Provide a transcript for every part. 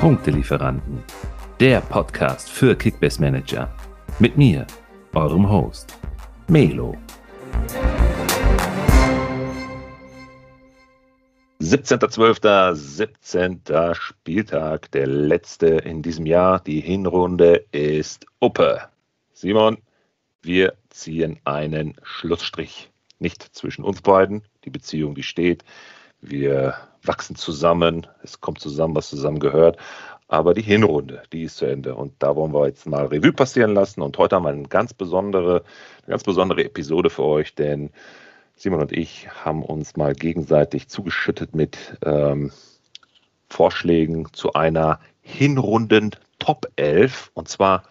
Punktelieferanten, der Podcast für Kickbase Manager. Mit mir, eurem Host, Melo. 17.12., 17. Spieltag, der letzte in diesem Jahr. Die Hinrunde ist Uppe. Simon, wir ziehen einen Schlussstrich. Nicht zwischen uns beiden, die Beziehung, die steht. Wir wachsen zusammen, es kommt zusammen, was zusammen gehört. Aber die Hinrunde, die ist zu Ende. Und da wollen wir jetzt mal Revue passieren lassen. Und heute haben wir eine ganz besondere, eine ganz besondere Episode für euch, denn Simon und ich haben uns mal gegenseitig zugeschüttet mit ähm, Vorschlägen zu einer Hinrunden Top 11 und zwar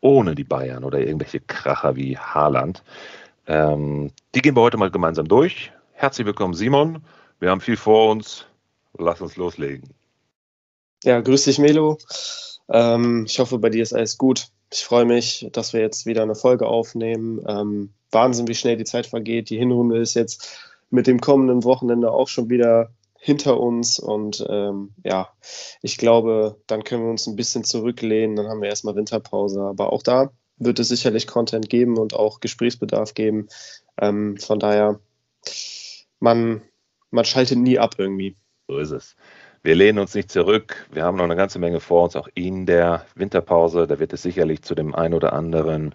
ohne die Bayern oder irgendwelche Kracher wie Haaland. Ähm, die gehen wir heute mal gemeinsam durch. Herzlich willkommen, Simon. Wir haben viel vor uns. Lass uns loslegen. Ja, grüß dich, Melo. Ähm, ich hoffe, bei dir ist alles gut. Ich freue mich, dass wir jetzt wieder eine Folge aufnehmen. Ähm, Wahnsinn, wie schnell die Zeit vergeht. Die Hinrunde ist jetzt mit dem kommenden Wochenende auch schon wieder hinter uns. Und ähm, ja, ich glaube, dann können wir uns ein bisschen zurücklehnen. Dann haben wir erstmal Winterpause. Aber auch da wird es sicherlich Content geben und auch Gesprächsbedarf geben. Ähm, von daher, man, man schaltet nie ab irgendwie. So ist es. Wir lehnen uns nicht zurück. Wir haben noch eine ganze Menge vor uns, auch in der Winterpause. Da wird es sicherlich zu dem einen oder anderen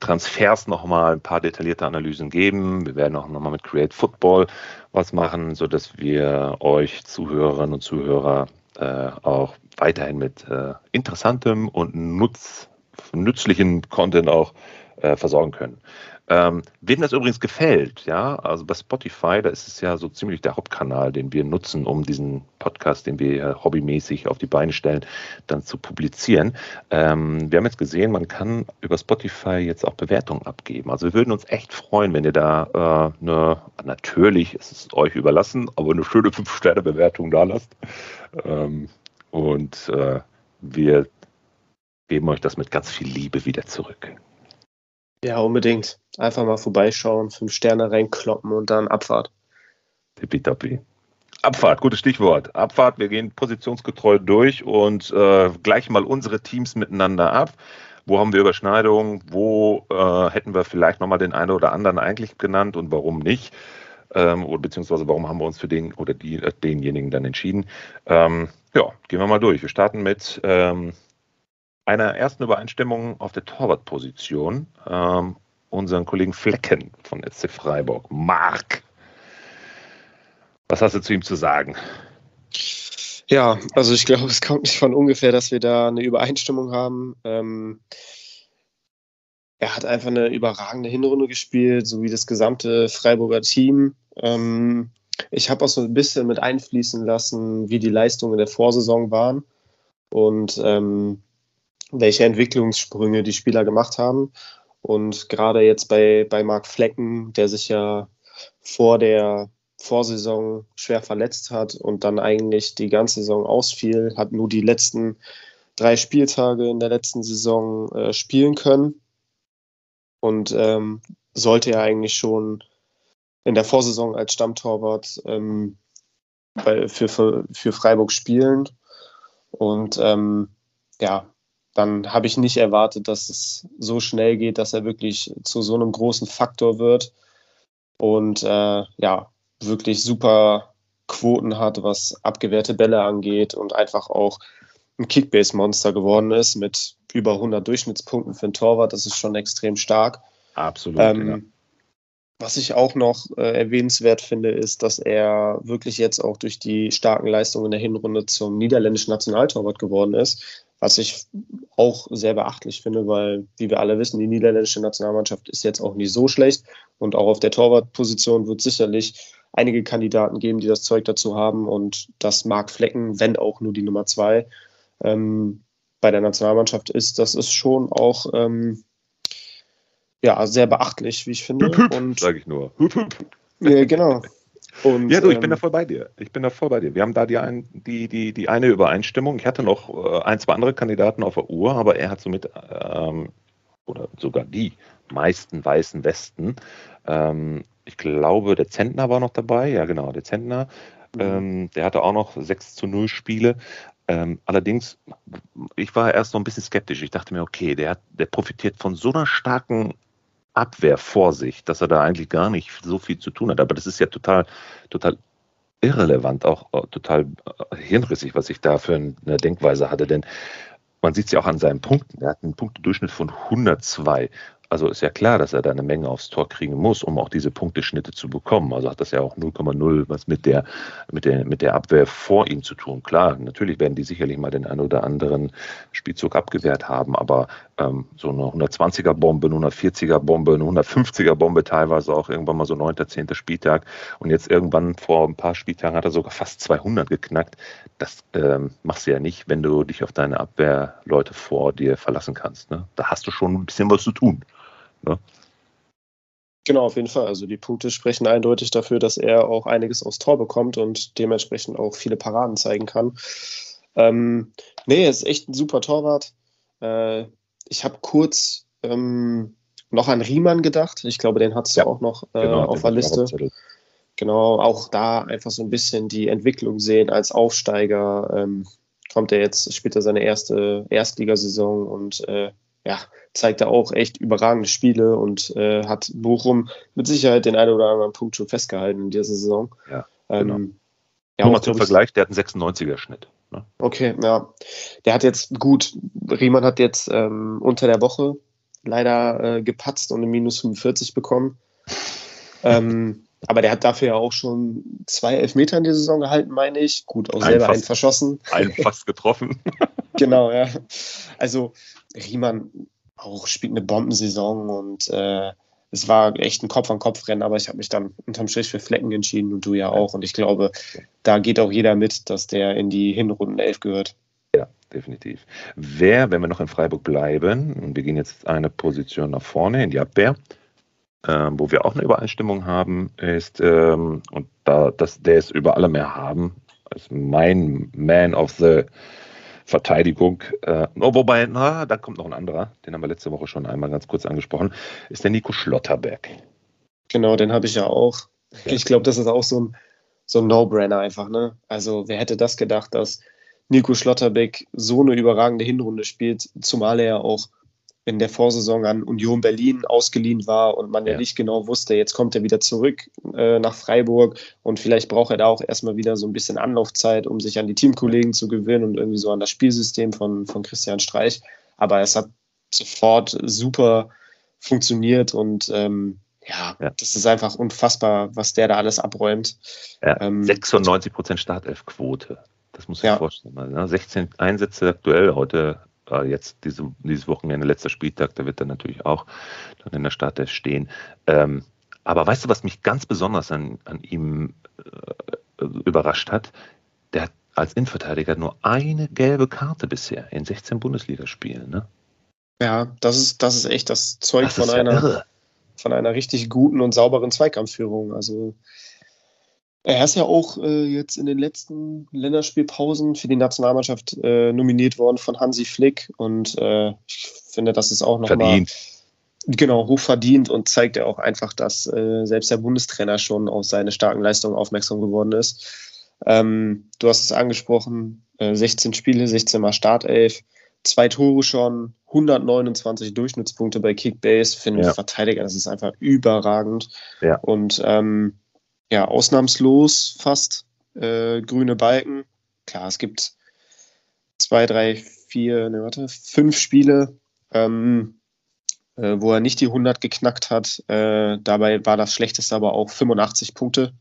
Transfers nochmal ein paar detaillierte Analysen geben. Wir werden auch nochmal mit Create Football was machen, sodass wir euch Zuhörerinnen und Zuhörer äh, auch weiterhin mit äh, interessantem und nutz, nützlichen Content auch äh, versorgen können. Ähm, wem das übrigens gefällt, ja, also bei Spotify, da ist es ja so ziemlich der Hauptkanal, den wir nutzen, um diesen Podcast, den wir hobbymäßig auf die Beine stellen, dann zu publizieren. Ähm, wir haben jetzt gesehen, man kann über Spotify jetzt auch Bewertungen abgeben. Also wir würden uns echt freuen, wenn ihr da äh, eine, natürlich ist es euch überlassen, aber eine schöne 5-Sterne-Bewertung da lasst. Ähm, und äh, wir geben euch das mit ganz viel Liebe wieder zurück. Ja, unbedingt. Einfach mal vorbeischauen, fünf Sterne reinkloppen und dann Abfahrt. Tippitoppi. Abfahrt, gutes Stichwort. Abfahrt, wir gehen positionsgetreu durch und äh, gleichen mal unsere Teams miteinander ab. Wo haben wir Überschneidungen? Wo äh, hätten wir vielleicht nochmal den einen oder anderen eigentlich genannt und warum nicht? Ähm, oder beziehungsweise warum haben wir uns für den oder die, äh, denjenigen dann entschieden? Ähm, ja, gehen wir mal durch. Wir starten mit ähm, einer ersten Übereinstimmung auf der Torwartposition ähm, unseren Kollegen Flecken von SC Freiburg. Marc, was hast du zu ihm zu sagen? Ja, also ich glaube, es kommt nicht von ungefähr, dass wir da eine Übereinstimmung haben. Ähm, er hat einfach eine überragende Hinrunde gespielt, so wie das gesamte Freiburger Team. Ähm, ich habe auch so ein bisschen mit einfließen lassen, wie die Leistungen der Vorsaison waren. Und ähm, welche Entwicklungssprünge die Spieler gemacht haben. Und gerade jetzt bei, bei Marc Flecken, der sich ja vor der Vorsaison schwer verletzt hat und dann eigentlich die ganze Saison ausfiel, hat nur die letzten drei Spieltage in der letzten Saison äh, spielen können. Und ähm, sollte er eigentlich schon in der Vorsaison als Stammtorwart ähm, bei, für, für, für Freiburg spielen. Und ähm, ja, dann habe ich nicht erwartet, dass es so schnell geht, dass er wirklich zu so einem großen Faktor wird und äh, ja, wirklich super Quoten hat, was abgewehrte Bälle angeht und einfach auch ein Kickbase-Monster geworden ist mit über 100 Durchschnittspunkten für einen Torwart. Das ist schon extrem stark. Absolut. Ähm. Was ich auch noch äh, erwähnenswert finde, ist, dass er wirklich jetzt auch durch die starken Leistungen in der Hinrunde zum niederländischen Nationaltorwart geworden ist was ich auch sehr beachtlich finde, weil, wie wir alle wissen, die niederländische Nationalmannschaft ist jetzt auch nicht so schlecht und auch auf der Torwartposition wird sicherlich einige Kandidaten geben, die das Zeug dazu haben und das Mark Flecken, wenn auch nur die Nummer zwei, ähm, bei der Nationalmannschaft ist, das ist schon auch ähm, ja, sehr beachtlich, wie ich finde. Hüp, hüp, sag ich nur. Hüp, hüp. Ja, genau. Und, ja, du, ich ähm, bin da voll bei dir. Ich bin da voll bei dir. Wir haben da die, ein, die, die, die eine Übereinstimmung. Ich hatte noch äh, ein, zwei andere Kandidaten auf der Uhr, aber er hat somit, ähm, oder sogar die meisten weißen Westen. Ähm, ich glaube, der Zentner war noch dabei. Ja, genau, der Zentner. Mhm. Ähm, der hatte auch noch 6 zu 0 Spiele. Ähm, allerdings, ich war erst so ein bisschen skeptisch. Ich dachte mir, okay, der, hat, der profitiert von so einer starken Abwehr vor sich, dass er da eigentlich gar nicht so viel zu tun hat. Aber das ist ja total, total irrelevant, auch total äh, hirnrissig, was ich da für eine Denkweise hatte. Denn man sieht es ja auch an seinen Punkten. Er hat einen Punktedurchschnitt von 102. Also ist ja klar, dass er da eine Menge aufs Tor kriegen muss, um auch diese Punkteschnitte zu bekommen. Also hat das ja auch 0,0 was mit der, mit, der, mit der Abwehr vor ihm zu tun. Klar, natürlich werden die sicherlich mal den einen oder anderen Spielzug abgewehrt haben, aber ähm, so eine 120er Bombe, eine 140er Bombe, eine 150er Bombe teilweise auch irgendwann mal so 9., 10. Spieltag und jetzt irgendwann vor ein paar Spieltagen hat er sogar fast 200 geknackt. Das ähm, machst du ja nicht, wenn du dich auf deine Abwehrleute vor dir verlassen kannst. Ne? Da hast du schon ein bisschen was zu tun. Ne? Genau, auf jeden Fall. Also die Punkte sprechen eindeutig dafür, dass er auch einiges aufs Tor bekommt und dementsprechend auch viele Paraden zeigen kann. Ähm, nee, er ist echt ein super Torwart. Äh, ich habe kurz ähm, noch an Riemann gedacht. Ich glaube, den hattest du ja, auch noch äh, genau, auf der Liste. Genau, auch da einfach so ein bisschen die Entwicklung sehen als Aufsteiger. Ähm, kommt er jetzt, spielt er seine erste Erstligasaison und äh, ja, zeigt er auch echt überragende Spiele und äh, hat Bochum mit Sicherheit den einen oder anderen Punkt schon festgehalten in dieser Saison. Ja, genau. Ähm, ja, Nur mal zum Vergleich, der hat einen 96er Schnitt. Ne? Okay, ja. Der hat jetzt gut, Riemann hat jetzt ähm, unter der Woche leider äh, gepatzt und eine minus 45 bekommen. ähm, aber der hat dafür ja auch schon zwei Elfmeter in der Saison gehalten, meine ich. Gut, auch selber einen verschossen. Einen fast getroffen. genau, ja. Also Riemann auch spielt eine Bombensaison und äh, es war echt ein Kopf-an-Kopf-Rennen, aber ich habe mich dann unterm Strich für Flecken entschieden und du ja auch. Und ich glaube, da geht auch jeder mit, dass der in die Hinrunden 11 gehört. Ja, definitiv. Wer, wenn wir noch in Freiburg bleiben, und wir gehen jetzt eine Position nach vorne in die Abwehr, äh, wo wir auch eine Übereinstimmung haben, ist, ähm, und da, dass der es über alle mehr haben, ist mein Man of the Verteidigung. Äh, oh, wobei, na, da kommt noch ein anderer, den haben wir letzte Woche schon einmal ganz kurz angesprochen, ist der Nico Schlotterberg. Genau, den habe ich ja auch. Ja. Ich glaube, das ist auch so ein, so ein No-Brainer einfach. Ne? Also, wer hätte das gedacht, dass Nico Schlotterbeck so eine überragende Hinrunde spielt, zumal er ja auch in der Vorsaison an Union Berlin ausgeliehen war und man ja, ja nicht genau wusste, jetzt kommt er wieder zurück äh, nach Freiburg und vielleicht braucht er da auch erstmal wieder so ein bisschen Anlaufzeit, um sich an die Teamkollegen zu gewöhnen und irgendwie so an das Spielsystem von, von Christian Streich. Aber es hat sofort super funktioniert und ähm, ja, ja, das ist einfach unfassbar, was der da alles abräumt. Ja, ähm, 96 Prozent Startelfquote. Das muss ich ja. vorstellen. Ne? 16 Einsätze aktuell heute äh, jetzt diese, dieses Wochenende, letzter Spieltag, da wird er natürlich auch dann in der Startelf stehen. Ähm, aber weißt du, was mich ganz besonders an, an ihm äh, überrascht hat? Der hat als Innenverteidiger nur eine gelbe Karte bisher in 16 Bundesligaspielen. Ne? Ja, das ist, das ist echt das Zeug das von, einer, von einer richtig guten und sauberen Zweikampfführung. Also er ist ja auch äh, jetzt in den letzten Länderspielpausen für die Nationalmannschaft äh, nominiert worden von Hansi Flick und äh, ich finde, das ist auch nochmal genau hoch verdient und zeigt ja auch einfach, dass äh, selbst der Bundestrainer schon auf seine starken Leistungen aufmerksam geworden ist. Ähm, du hast es angesprochen, 16 äh, Spiele, 16 mal Startelf, zwei Tore schon, 129 Durchschnittspunkte bei Kickbase, finde ja. Verteidiger, das ist einfach überragend. Ja. Und ähm, ja, ausnahmslos fast äh, grüne Balken. Klar, es gibt zwei, drei, vier, ne, warte, fünf Spiele, ähm, äh, wo er nicht die 100 geknackt hat. Äh, dabei war das schlechteste aber auch 85 Punkte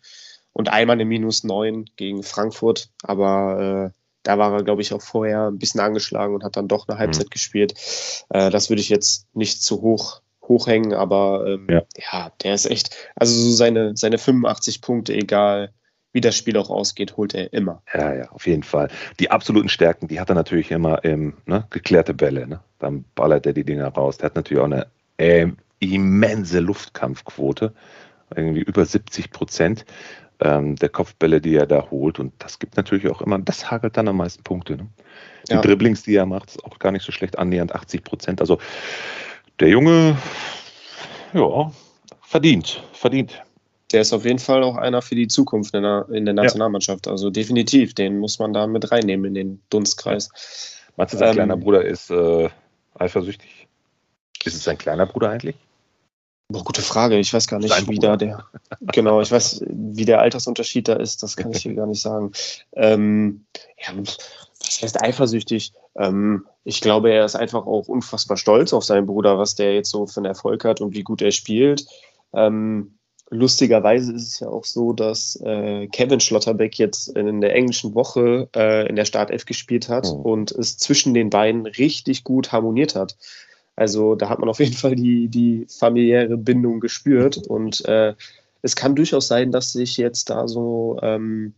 und einmal eine Minus 9 gegen Frankfurt. Aber äh, da war er, glaube ich, auch vorher ein bisschen angeschlagen und hat dann doch eine Halbzeit mhm. gespielt. Äh, das würde ich jetzt nicht zu hoch hochhängen, aber ähm, ja. ja. der ist echt, also so seine, seine 85 Punkte, egal wie das Spiel auch ausgeht, holt er immer. Ja, ja, auf jeden Fall. Die absoluten Stärken, die hat er natürlich immer im ne, geklärte Bälle. Ne? Dann ballert er die Dinger raus. Der hat natürlich auch eine äh, immense Luftkampfquote, irgendwie über 70 Prozent ähm, der Kopfbälle, die er da holt. Und das gibt natürlich auch immer, das hagelt dann am meisten Punkte. Ne? Die ja. Dribblings, die er macht, ist auch gar nicht so schlecht, annähernd 80 Prozent. Also der Junge, ja, verdient, verdient. der ist auf jeden Fall auch einer für die Zukunft in der, in der Nationalmannschaft. Ja. Also definitiv, den muss man da mit reinnehmen in den Dunstkreis. Meinst du, sein ähm, kleiner Bruder ist äh, eifersüchtig? Ist es sein kleiner Bruder eigentlich? Boah, gute Frage. Ich weiß gar nicht, Sein wie Bruder. da der. Genau, ich weiß, wie der Altersunterschied da ist. Das kann ich hier gar nicht sagen. Ähm, ja, was heißt eifersüchtig? Ähm, ich glaube, er ist einfach auch unfassbar stolz auf seinen Bruder, was der jetzt so für einen Erfolg hat und wie gut er spielt. Ähm, lustigerweise ist es ja auch so, dass äh, Kevin Schlotterbeck jetzt in der englischen Woche äh, in der Startelf gespielt hat oh. und es zwischen den beiden richtig gut harmoniert hat. Also da hat man auf jeden Fall die, die familiäre Bindung gespürt. Und äh, es kann durchaus sein, dass sich jetzt da so, ähm,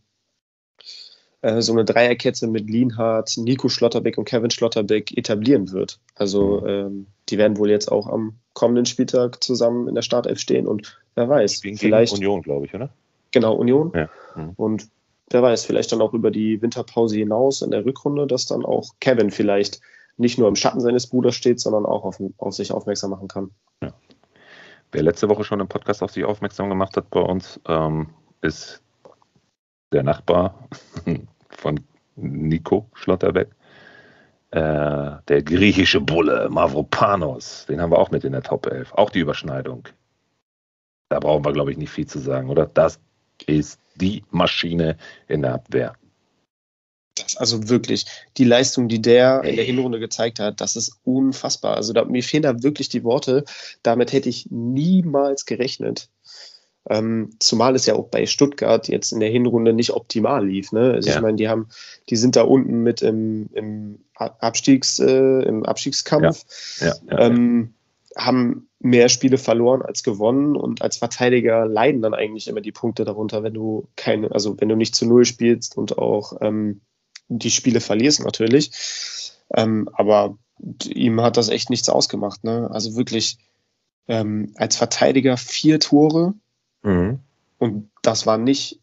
äh, so eine Dreierkette mit Lienhardt, Nico Schlotterbeck und Kevin Schlotterbeck etablieren wird. Also mhm. ähm, die werden wohl jetzt auch am kommenden Spieltag zusammen in der Startelf stehen und wer weiß, gegen, vielleicht Union, glaube ich, oder? Genau, Union. Ja. Mhm. Und wer weiß, vielleicht dann auch über die Winterpause hinaus in der Rückrunde, dass dann auch Kevin vielleicht nicht nur im Schatten seines Bruders steht, sondern auch auf, auf sich aufmerksam machen kann. Ja. Wer letzte Woche schon im Podcast auf sich aufmerksam gemacht hat bei uns, ähm, ist der Nachbar von Nico Schlotterbeck. Äh, der griechische Bulle Mavropanos, den haben wir auch mit in der Top 11. Auch die Überschneidung. Da brauchen wir, glaube ich, nicht viel zu sagen, oder? Das ist die Maschine in der Abwehr das, also wirklich, die Leistung, die der in der Hinrunde gezeigt hat, das ist unfassbar. Also da, mir fehlen da wirklich die Worte. Damit hätte ich niemals gerechnet. Ähm, zumal es ja auch bei Stuttgart jetzt in der Hinrunde nicht optimal lief. Ne? Also ja. ich meine, die haben, die sind da unten mit im, im Abstiegs, äh, im Abstiegskampf, ja. Ja, ähm, haben mehr Spiele verloren als gewonnen und als Verteidiger leiden dann eigentlich immer die Punkte darunter, wenn du keine, also wenn du nicht zu null spielst und auch ähm, die Spiele verlierst natürlich. Ähm, aber ihm hat das echt nichts ausgemacht. Ne? Also wirklich ähm, als Verteidiger vier Tore. Mhm. Und das waren nicht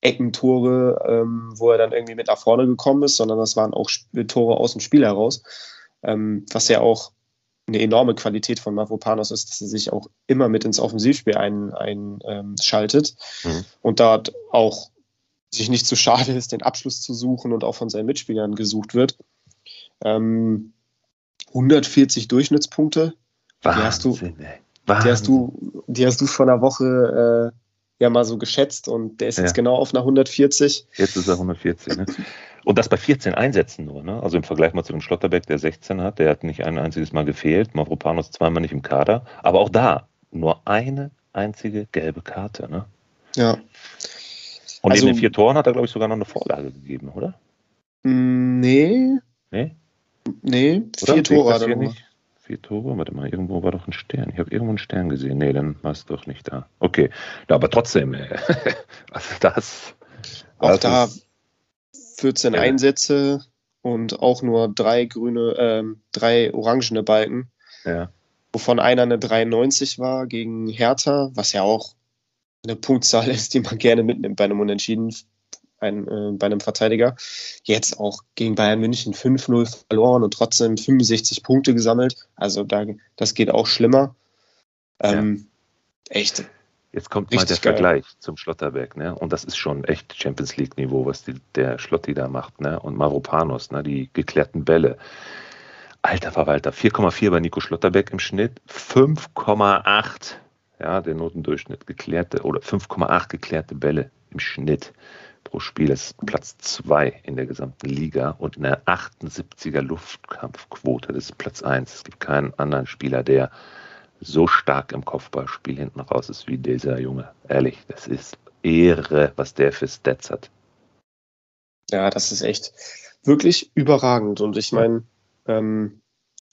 Eckentore, ähm, wo er dann irgendwie mit nach vorne gekommen ist, sondern das waren auch Tore aus dem Spiel heraus. Ähm, was ja auch eine enorme Qualität von Mavropanos ist, dass er sich auch immer mit ins Offensivspiel einschaltet ein, ähm, mhm. und dort auch sich nicht zu schade ist, den Abschluss zu suchen und auch von seinen Mitspielern gesucht wird. Ähm, 140 Durchschnittspunkte. Wahnsinn, die hast du, die hast du, die hast du vor einer Woche äh, ja mal so geschätzt und der ist ja. jetzt genau auf einer 140. Jetzt ist er 140. Ne? Und das bei 14 Einsätzen nur. Ne? Also im Vergleich mal zu dem Schlotterbeck, der 16 hat, der hat nicht ein einziges Mal gefehlt. Mavropanos zweimal nicht im Kader. Aber auch da nur eine einzige gelbe Karte. Ne? Ja. Und also, neben den vier Toren hat er, glaube ich, sogar noch eine Vorlage gegeben, oder? Mm, nee. Nee? Nee, oder? vier Tore hat er nicht. Vier Tore? Warte mal, irgendwo war doch ein Stern. Ich habe irgendwo einen Stern gesehen. Nee, dann war es doch nicht da. Okay. Ja, aber trotzdem, äh, also das. Auch da 14 ja. Einsätze und auch nur drei grüne, ähm, drei orangene Balken. Ja. Wovon einer eine 93 war gegen Hertha, was ja auch eine Punktzahl ist, die man gerne mitnimmt bei einem Unentschieden, ein, äh, bei einem Verteidiger. Jetzt auch gegen Bayern München 5-0 verloren und trotzdem 65 Punkte gesammelt. Also da, das geht auch schlimmer. Ähm, ja. Echt. Jetzt kommt mal der geil. Vergleich zum Schlotterberg, ne? Und das ist schon echt Champions League-Niveau, was die, der Schlotti da macht, ne? Und Maropanos, ne? Die geklärten Bälle. Alter Verwalter, 4,4 bei Nico Schlotterbeck im Schnitt, 5,8 ja, der Notendurchschnitt geklärte oder 5,8 geklärte Bälle im Schnitt pro Spiel. Das ist Platz 2 in der gesamten Liga und eine 78er Luftkampfquote. Das ist Platz 1. Es gibt keinen anderen Spieler, der so stark im Kopfballspiel hinten raus ist wie dieser Junge. Ehrlich, das ist Ehre, was der für Stats hat. Ja, das ist echt wirklich überragend. Und ich meine, ähm,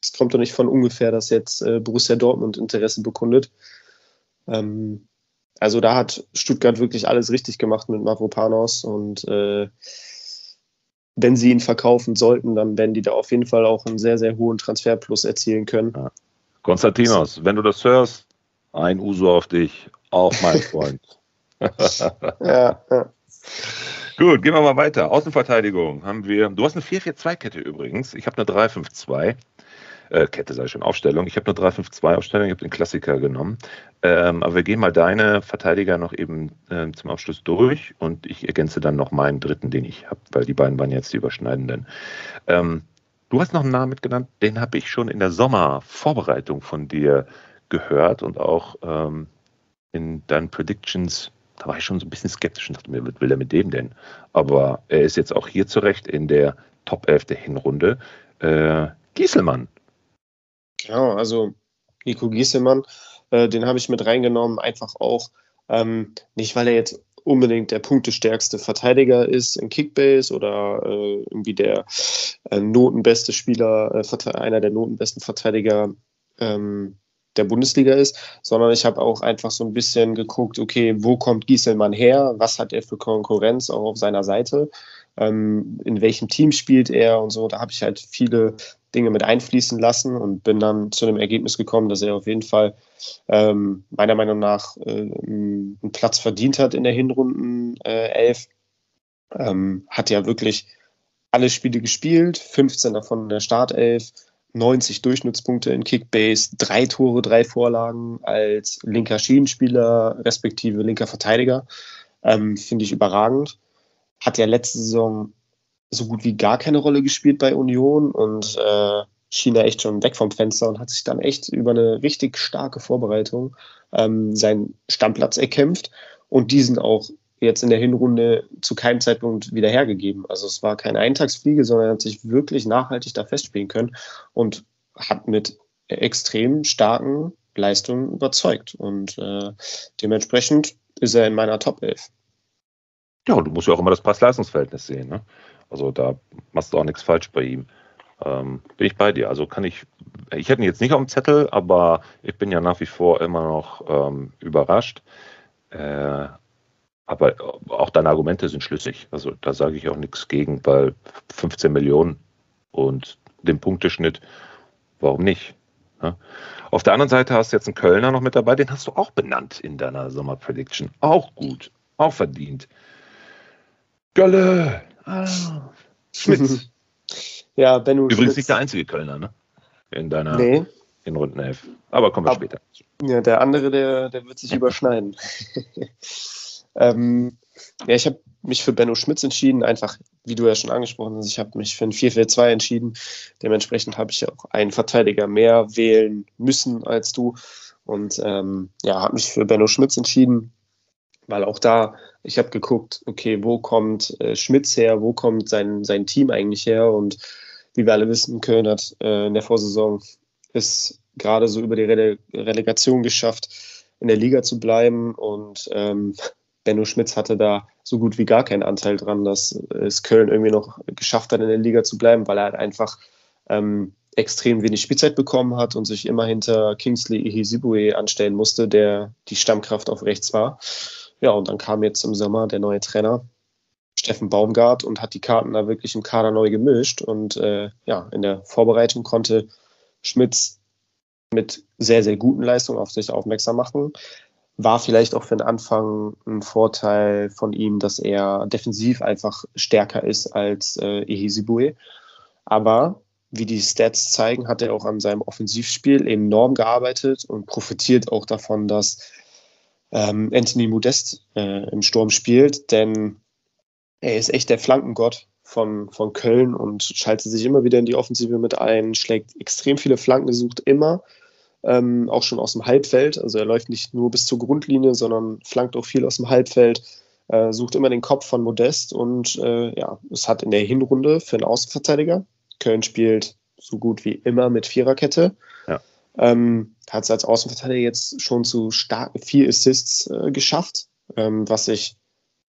es kommt doch nicht von ungefähr, dass jetzt äh, Borussia Dortmund Interesse bekundet. Ähm, also da hat Stuttgart wirklich alles richtig gemacht mit Mavropanos und äh, wenn sie ihn verkaufen sollten, dann werden die da auf jeden Fall auch einen sehr, sehr hohen Transferplus erzielen können. Ja. Konstantinos, wenn du das hörst, ein Uso auf dich, auch mein Freund. ja, ja. Gut, gehen wir mal weiter. Außenverteidigung haben wir. Du hast eine 4-4-2-Kette übrigens. Ich habe eine 3-5-2. Äh, Kette sei schon, Aufstellung. Ich habe nur 3-5-2-Aufstellung, ich habe den Klassiker genommen. Ähm, aber wir gehen mal deine Verteidiger noch eben äh, zum Abschluss durch und ich ergänze dann noch meinen dritten, den ich habe, weil die beiden waren jetzt die überschneidenden. Ähm, du hast noch einen Namen mitgenannt, den habe ich schon in der Sommervorbereitung von dir gehört und auch ähm, in deinen Predictions da war ich schon so ein bisschen skeptisch und dachte mir, was will er mit dem denn? Aber er ist jetzt auch hier zurecht in der Top 11 der Hinrunde. Äh, Gieselmann. Genau, also Nico Gieselmann, äh, den habe ich mit reingenommen, einfach auch ähm, nicht, weil er jetzt unbedingt der punktestärkste Verteidiger ist in Kickbase oder äh, irgendwie der äh, notenbeste Spieler, äh, einer der notenbesten Verteidiger ähm, der Bundesliga ist, sondern ich habe auch einfach so ein bisschen geguckt, okay, wo kommt Gieselmann her, was hat er für Konkurrenz auch auf seiner Seite, ähm, in welchem Team spielt er und so. Da habe ich halt viele Dinge mit einfließen lassen und bin dann zu dem Ergebnis gekommen, dass er auf jeden Fall ähm, meiner Meinung nach äh, einen Platz verdient hat in der Hinrunden äh, 11. Ähm, hat ja wirklich alle Spiele gespielt, 15 davon in der Startelf 90 Durchschnittspunkte in Kickbase, drei Tore, drei Vorlagen als linker Schienenspieler, respektive linker Verteidiger. Ähm, Finde ich überragend. Hat ja letzte Saison so gut wie gar keine Rolle gespielt bei Union und äh, schien da echt schon weg vom Fenster und hat sich dann echt über eine richtig starke Vorbereitung ähm, seinen Stammplatz erkämpft und diesen auch jetzt in der Hinrunde zu keinem Zeitpunkt wieder hergegeben. Also es war keine Eintagsfliege, sondern er hat sich wirklich nachhaltig da festspielen können und hat mit extrem starken Leistungen überzeugt. Und äh, dementsprechend ist er in meiner Top 11. Ja, du musst ja auch immer das Preis-Leistungsverhältnis sehen. Ne? Also da machst du auch nichts falsch bei ihm. Ähm, bin ich bei dir. Also kann ich, ich hätte ihn jetzt nicht auf dem Zettel, aber ich bin ja nach wie vor immer noch ähm, überrascht. Äh, aber auch deine Argumente sind schlüssig. Also da sage ich auch nichts gegen, weil 15 Millionen und den Punkteschnitt, warum nicht? Ja? Auf der anderen Seite hast du jetzt einen Kölner noch mit dabei, den hast du auch benannt in deiner Sommerprediction. Auch gut, auch verdient. Gölle! Ah, Schmitz. ja, Benno Übrigens Schmitz. nicht der einzige Kölner, ne? In deiner nee. in Runden 11. Aber kommen wir Ab, später. Ja, der andere, der, der wird sich überschneiden. Ähm, ja, ich habe mich für Benno Schmitz entschieden, einfach, wie du ja schon angesprochen hast, ich habe mich für ein 4-4-2 entschieden. Dementsprechend habe ich ja auch einen Verteidiger mehr wählen müssen als du. Und ähm, ja, habe mich für Benno Schmitz entschieden, weil auch da, ich habe geguckt, okay, wo kommt äh, Schmitz her, wo kommt sein, sein Team eigentlich her? Und wie wir alle wissen, Köln hat äh, in der Vorsaison es gerade so über die Rele Relegation geschafft, in der Liga zu bleiben und ähm, Benno Schmitz hatte da so gut wie gar keinen Anteil dran, dass es Köln irgendwie noch geschafft hat, in der Liga zu bleiben, weil er halt einfach ähm, extrem wenig Spielzeit bekommen hat und sich immer hinter Kingsley Ihisibue anstellen musste, der die Stammkraft auf rechts war. Ja, und dann kam jetzt im Sommer der neue Trainer, Steffen Baumgart, und hat die Karten da wirklich im Kader neu gemischt. Und äh, ja, in der Vorbereitung konnte Schmitz mit sehr, sehr guten Leistungen auf sich aufmerksam machen war vielleicht auch für den Anfang ein Vorteil von ihm, dass er defensiv einfach stärker ist als äh, Ehisibue. Aber wie die Stats zeigen, hat er auch an seinem Offensivspiel enorm gearbeitet und profitiert auch davon, dass ähm, Anthony Modest äh, im Sturm spielt, denn er ist echt der Flankengott von, von Köln und schaltet sich immer wieder in die Offensive mit ein, schlägt extrem viele Flanken, sucht immer ähm, auch schon aus dem Halbfeld. Also er läuft nicht nur bis zur Grundlinie, sondern flankt auch viel aus dem Halbfeld, äh, sucht immer den Kopf von Modest und äh, ja, es hat in der Hinrunde für einen Außenverteidiger, Köln spielt so gut wie immer mit Viererkette, ja. Ähm, hat es als Außenverteidiger jetzt schon zu starken vier Assists äh, geschafft, ähm, was ich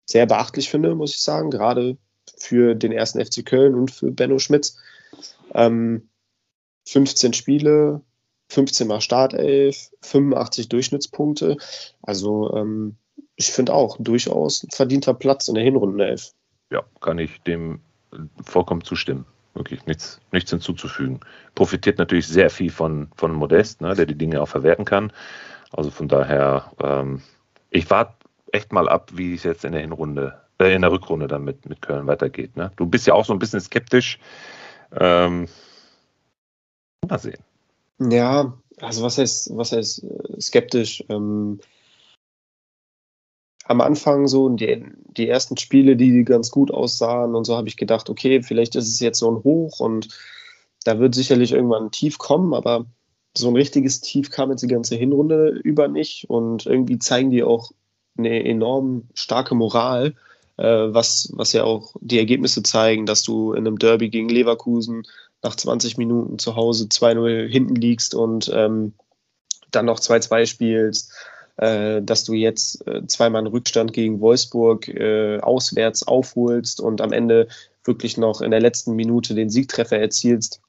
sehr beachtlich finde, muss ich sagen, gerade für den ersten FC Köln und für Benno Schmitz. Ähm, 15 Spiele, 15 mal Startelf, 85 Durchschnittspunkte. Also ähm, ich finde auch durchaus ein verdienter Platz in der Hinrundenelf. Ja, kann ich dem vollkommen zustimmen. Wirklich nichts, nichts hinzuzufügen. Profitiert natürlich sehr viel von, von Modest, ne, der die Dinge auch verwerten kann. Also von daher, ähm, ich warte echt mal ab, wie es jetzt in der Hinrunde, äh, in der Rückrunde dann mit, mit Köln weitergeht. Ne? Du bist ja auch so ein bisschen skeptisch. Ähm, mal sehen. Ja, also was heißt, was heißt äh, skeptisch? Ähm, am Anfang so, die, die ersten Spiele, die ganz gut aussahen und so, habe ich gedacht, okay, vielleicht ist es jetzt so ein Hoch und da wird sicherlich irgendwann ein Tief kommen, aber so ein richtiges Tief kam jetzt die ganze Hinrunde über nicht und irgendwie zeigen die auch eine enorm starke Moral, äh, was, was ja auch die Ergebnisse zeigen, dass du in einem Derby gegen Leverkusen nach 20 Minuten zu Hause 2-0 hinten liegst und ähm, dann noch 2-2 spielst, dass du jetzt äh, zweimal einen Rückstand gegen Wolfsburg äh, auswärts aufholst und am Ende wirklich noch in der letzten Minute den Siegtreffer erzielst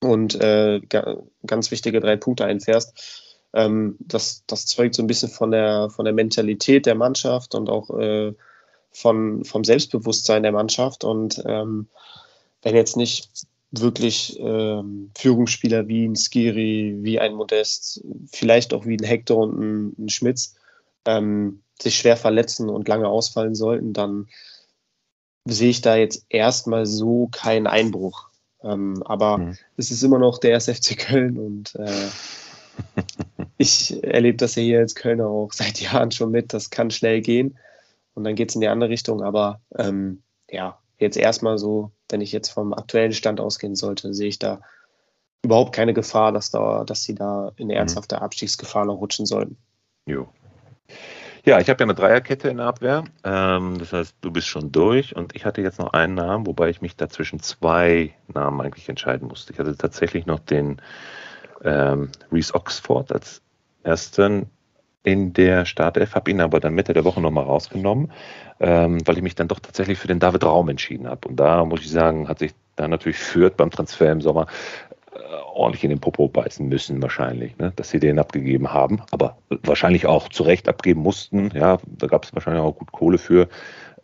und äh, ganz wichtige drei Punkte einfährst. Ähm, das, das zeugt so ein bisschen von der, von der Mentalität der Mannschaft und auch äh, von, vom Selbstbewusstsein der Mannschaft. Und ähm, wenn jetzt nicht wirklich ähm, Führungsspieler wie ein Skiri, wie ein Modest, vielleicht auch wie ein Hector und ein, ein Schmitz ähm, sich schwer verletzen und lange ausfallen sollten, dann sehe ich da jetzt erstmal so keinen Einbruch. Ähm, aber mhm. es ist immer noch der SFC Köln und äh, ich erlebe das ja hier als Kölner auch seit Jahren schon mit. Das kann schnell gehen und dann geht es in die andere Richtung. Aber ähm, ja, jetzt erstmal so, wenn ich jetzt vom aktuellen Stand ausgehen sollte, sehe ich da überhaupt keine Gefahr, dass, da, dass sie da in mhm. ernsthafte Abstiegsgefahr noch rutschen sollten. Jo. Ja, ich habe ja eine Dreierkette in der Abwehr. Ähm, das heißt, du bist schon durch und ich hatte jetzt noch einen Namen, wobei ich mich da zwischen zwei Namen eigentlich entscheiden musste. Ich hatte tatsächlich noch den ähm, Reese Oxford als ersten in der Startelf, habe ihn aber dann Mitte der Woche nochmal rausgenommen, ähm, weil ich mich dann doch tatsächlich für den David Raum entschieden habe. Und da muss ich sagen, hat sich da natürlich führt beim Transfer im Sommer ordentlich in den Popo beißen müssen, wahrscheinlich, ne? dass sie den abgegeben haben, aber wahrscheinlich auch zu Recht abgeben mussten. Ja, da gab es wahrscheinlich auch gut Kohle für.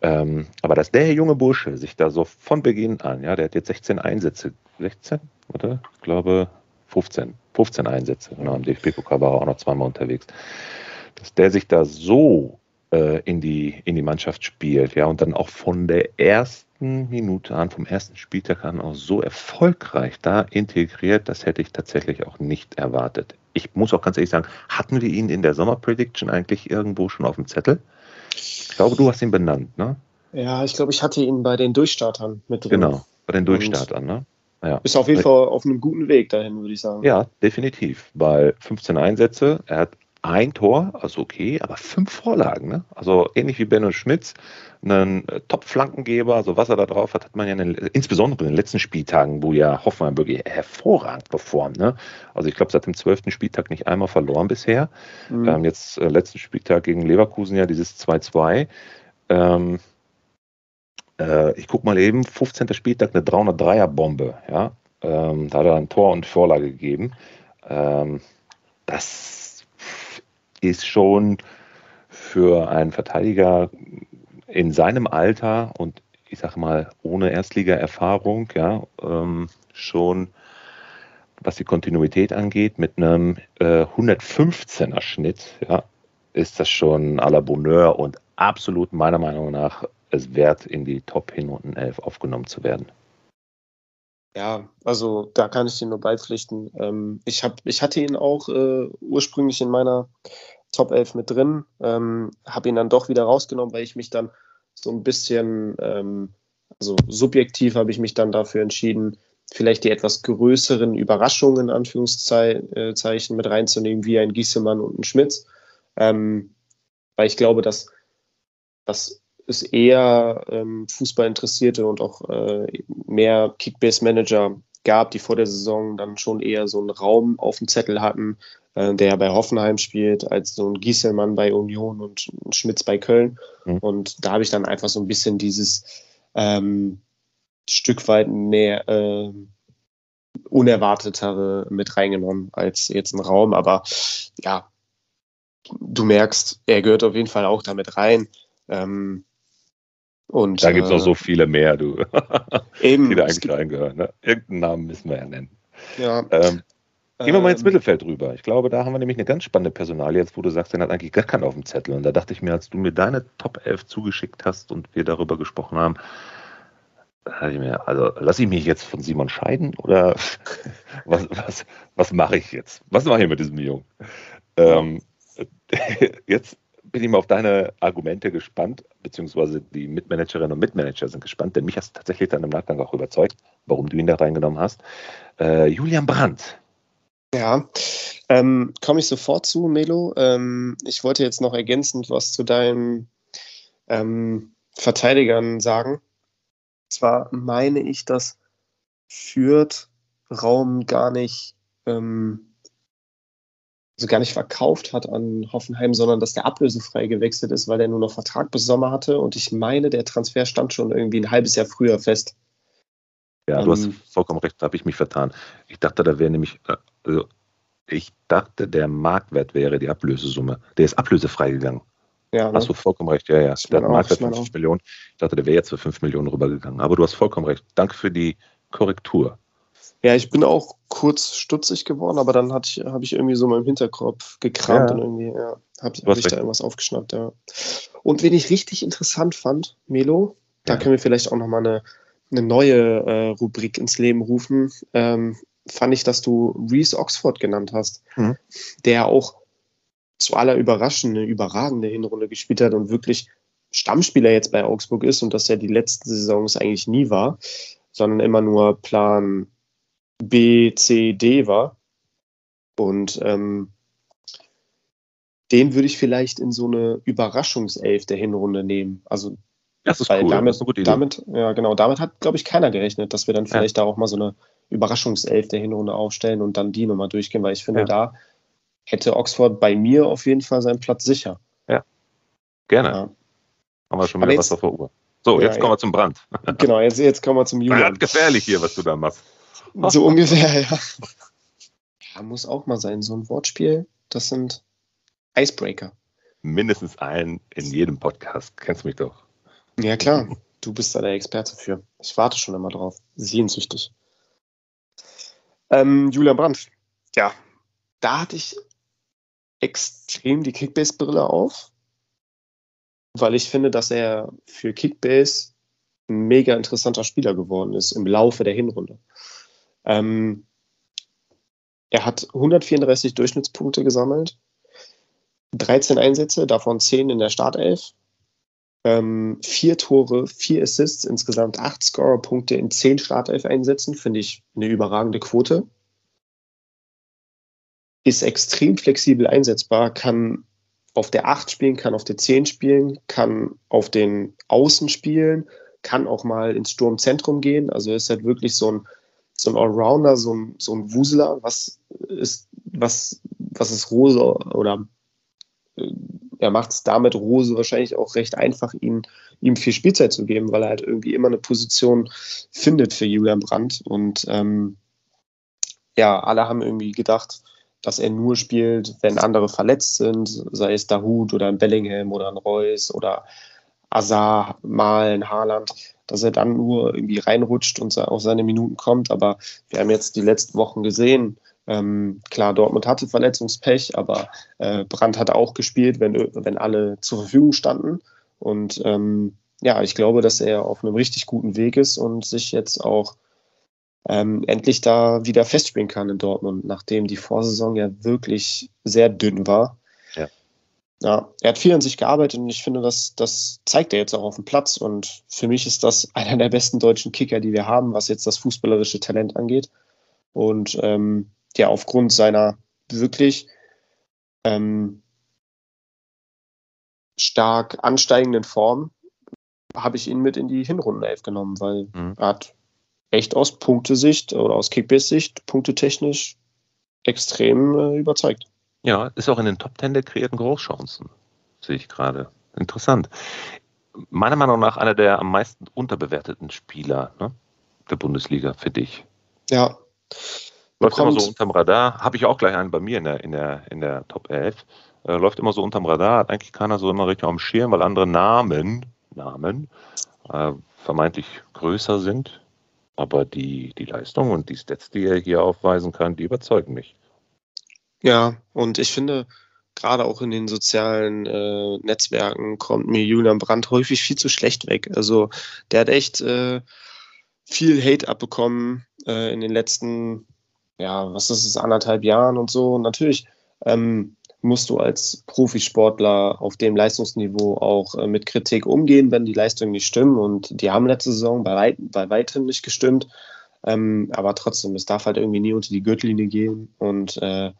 Ähm, aber dass der junge Bursche sich da so von Beginn an, ja, der hat jetzt 16 Einsätze, 16, oder? Ich glaube 15, 15 Einsätze. Genau, im DFB-Pokal war er auch noch zweimal unterwegs. Dass der sich da so äh, in, die, in die Mannschaft spielt, ja, und dann auch von der ersten Minute an, vom ersten Spieltag an auch so erfolgreich da integriert, das hätte ich tatsächlich auch nicht erwartet. Ich muss auch ganz ehrlich sagen, hatten wir ihn in der Sommerprediction eigentlich irgendwo schon auf dem Zettel? Ich glaube, du hast ihn benannt, ne? Ja, ich glaube, ich hatte ihn bei den Durchstartern mit drin. Genau, bei den Durchstartern, ne? Ja. Ist auf jeden Fall auf einem guten Weg dahin, würde ich sagen. Ja, definitiv. Weil 15 Einsätze, er hat ein Tor, also okay, aber fünf Vorlagen. Ne? Also ähnlich wie Benno Schmitz, einen äh, Top-Flankengeber, also was er da drauf hat, hat man ja in den, insbesondere in den letzten Spieltagen, wo ja Hoffmann wirklich hervorragend performt. Ne? Also ich glaube, seit dem zwölften Spieltag nicht einmal verloren bisher. Mhm. Ähm, jetzt äh, letzten Spieltag gegen Leverkusen ja dieses 2-2. Ähm, äh, ich gucke mal eben, 15. Spieltag eine 303er-Bombe. Ja? Ähm, da hat er ein Tor und Vorlage gegeben. Ähm, das ist schon für einen Verteidiger in seinem Alter und ich sage mal ohne Erstliga-Erfahrung, ja, ähm, schon was die Kontinuität angeht, mit einem äh, 115er Schnitt, ja, ist das schon à la Bonheur und absolut meiner Meinung nach es wert, in die Top hin und 11 aufgenommen zu werden. Ja, also da kann ich dir nur beipflichten. Ähm, ich, hab, ich hatte ihn auch äh, ursprünglich in meiner Top 11 mit drin, ähm, habe ihn dann doch wieder rausgenommen, weil ich mich dann so ein bisschen, ähm, also subjektiv habe ich mich dann dafür entschieden, vielleicht die etwas größeren Überraschungen in Anführungszeichen mit reinzunehmen, wie ein Giesemann und ein Schmitz. Ähm, weil ich glaube, dass, dass es eher ähm, Fußballinteressierte und auch äh, mehr Kickbase-Manager gab, die vor der Saison dann schon eher so einen Raum auf dem Zettel hatten, äh, der bei Hoffenheim spielt, als so ein Gieselmann bei Union und ein Schmitz bei Köln. Mhm. Und da habe ich dann einfach so ein bisschen dieses ähm, Stück weit mehr äh, Unerwartetere mit reingenommen als jetzt ein Raum. Aber ja, du merkst, er gehört auf jeden Fall auch damit rein. Ähm, und, da gibt es äh, noch so viele mehr, du. eben. die da eigentlich reingehören. Ne? Irgendeinen Namen müssen wir ja nennen. Ja. Ähm, gehen wir mal ins ähm, Mittelfeld rüber. Ich glaube, da haben wir nämlich eine ganz spannende Personal jetzt, wo du sagst, den hat eigentlich gar keinen auf dem Zettel. Und da dachte ich mir, als du mir deine Top 11 zugeschickt hast und wir darüber gesprochen haben, ich mir, also lasse ich mich jetzt von Simon scheiden oder was, was, was mache ich jetzt? Was mache ich mit diesem Jungen? Ähm, jetzt bin ich mal auf deine Argumente gespannt, beziehungsweise die Mitmanagerinnen und Mitmanager sind gespannt, denn mich hast du tatsächlich dann im Nachgang auch überzeugt, warum du ihn da reingenommen hast. Äh, Julian Brandt. Ja, ähm, komme ich sofort zu, Melo. Ähm, ich wollte jetzt noch ergänzend was zu deinen ähm, Verteidigern sagen. Zwar meine ich, dass Fürth Raum gar nicht ähm, also gar nicht verkauft hat an Hoffenheim, sondern dass der ablösefrei gewechselt ist, weil er nur noch Vertrag bis Sommer hatte. Und ich meine, der Transfer stand schon irgendwie ein halbes Jahr früher fest. Ja, du hast ähm, vollkommen recht, da habe ich mich vertan. Ich dachte, da wäre nämlich, äh, also ich dachte, der Marktwert wäre die Ablösesumme. Der ist ablösefrei gegangen. Ja, ne? Hast du vollkommen recht, ja, ja. Der hat Marktwert 50 Millionen. Ich dachte, der wäre jetzt für 5 Millionen rübergegangen. Aber du hast vollkommen recht. Danke für die Korrektur. Ja, ich bin auch kurz stutzig geworden, aber dann habe ich, hab ich irgendwie so mal im Hinterkopf gekramt ja. und irgendwie, ja, habe hab ich da irgendwas aufgeschnappt, ja. Und wen ich richtig interessant fand, Melo, da können wir vielleicht auch nochmal eine, eine neue äh, Rubrik ins Leben rufen, ähm, fand ich, dass du Reese Oxford genannt hast, mhm. der auch zu aller Überraschung eine überragende Hinrunde gespielt hat und wirklich Stammspieler jetzt bei Augsburg ist und das ja die letzten Saisons eigentlich nie war, sondern immer nur Plan B, C, D war. Und ähm, den würde ich vielleicht in so eine Überraschungself der Hinrunde nehmen. Also das ist cool. Damit, das ist eine gute Idee. damit, ja genau, damit hat, glaube ich, keiner gerechnet, dass wir dann vielleicht ja. da auch mal so eine Überraschungself der Hinrunde aufstellen und dann die nochmal durchgehen, weil ich finde, ja. da hätte Oxford bei mir auf jeden Fall seinen Platz sicher. Ja. Gerne. Ja. Haben wir schon wieder jetzt, was auf der Uhr. So, jetzt kommen wir zum Brand. Genau, jetzt, jetzt kommen wir zum Julian. Brand gefährlich hier, was du da machst. So ungefähr, ja. Ja, muss auch mal sein. So ein Wortspiel, das sind Icebreaker. Mindestens ein in jedem Podcast. Kennst du mich doch. Ja, klar. Du bist da der Experte für. Ich warte schon immer drauf. Sehnsüchtig. Ähm, Julian Brandt. Ja, da hatte ich extrem die Kickbase-Brille auf, weil ich finde, dass er für Kickbase ein mega interessanter Spieler geworden ist im Laufe der Hinrunde. Ähm, er hat 134 Durchschnittspunkte gesammelt, 13 Einsätze, davon 10 in der Startelf, ähm, vier Tore, vier Assists, insgesamt acht Scorer-Punkte in zehn Startelf-Einsätzen, finde ich eine überragende Quote. Ist extrem flexibel einsetzbar, kann auf der 8 spielen, kann auf der 10 spielen, kann auf den Außen spielen, kann auch mal ins Sturmzentrum gehen. Also ist halt wirklich so ein so ein Allrounder, so ein, so ein Wuseler, was ist, was, was ist Rose oder äh, er macht es damit Rose wahrscheinlich auch recht einfach, ihn, ihm viel Spielzeit zu geben, weil er halt irgendwie immer eine Position findet für Julian Brandt. Und ähm, ja, alle haben irgendwie gedacht, dass er nur spielt, wenn andere verletzt sind, sei es Dahut oder ein Bellingham oder ein Reus oder Azar, Malen, Haaland dass er dann nur irgendwie reinrutscht und auf seine Minuten kommt. Aber wir haben jetzt die letzten Wochen gesehen, ähm, klar, Dortmund hatte Verletzungspech, aber äh, Brandt hat auch gespielt, wenn, wenn alle zur Verfügung standen. Und ähm, ja, ich glaube, dass er auf einem richtig guten Weg ist und sich jetzt auch ähm, endlich da wieder festspielen kann in Dortmund, nachdem die Vorsaison ja wirklich sehr dünn war. Ja, er hat viel an sich gearbeitet und ich finde, das, das zeigt er jetzt auch auf dem Platz. Und für mich ist das einer der besten deutschen Kicker, die wir haben, was jetzt das fußballerische Talent angeht. Und ähm, ja, aufgrund seiner wirklich ähm, stark ansteigenden Form habe ich ihn mit in die Hinrundenelf genommen, weil mhm. er hat echt aus Punktesicht oder aus Kickbase-Sicht punktetechnisch extrem äh, überzeugt. Ja, ist auch in den Top Ten der kreierten Großchancen, sehe ich gerade. Interessant. Meiner Meinung nach einer der am meisten unterbewerteten Spieler ne, der Bundesliga für dich. Ja. Läuft immer so unterm Radar. Habe ich auch gleich einen bei mir in der, in der, in der Top 11. Äh, läuft immer so unterm Radar, hat eigentlich keiner so immer richtig am Schirm, weil andere Namen, Namen äh, vermeintlich größer sind. Aber die, die Leistung und die Stats, die er hier aufweisen kann, die überzeugen mich. Ja, und ich finde, gerade auch in den sozialen äh, Netzwerken kommt mir Julian Brandt häufig viel zu schlecht weg. Also der hat echt äh, viel Hate abbekommen äh, in den letzten, ja, was ist es, anderthalb Jahren und so. Und natürlich ähm, musst du als Profisportler auf dem Leistungsniveau auch äh, mit Kritik umgehen, wenn die Leistungen nicht stimmen. Und die haben letzte Saison bei, weit, bei weitem nicht gestimmt. Ähm, aber trotzdem, es darf halt irgendwie nie unter die Gürtellinie gehen. Und äh,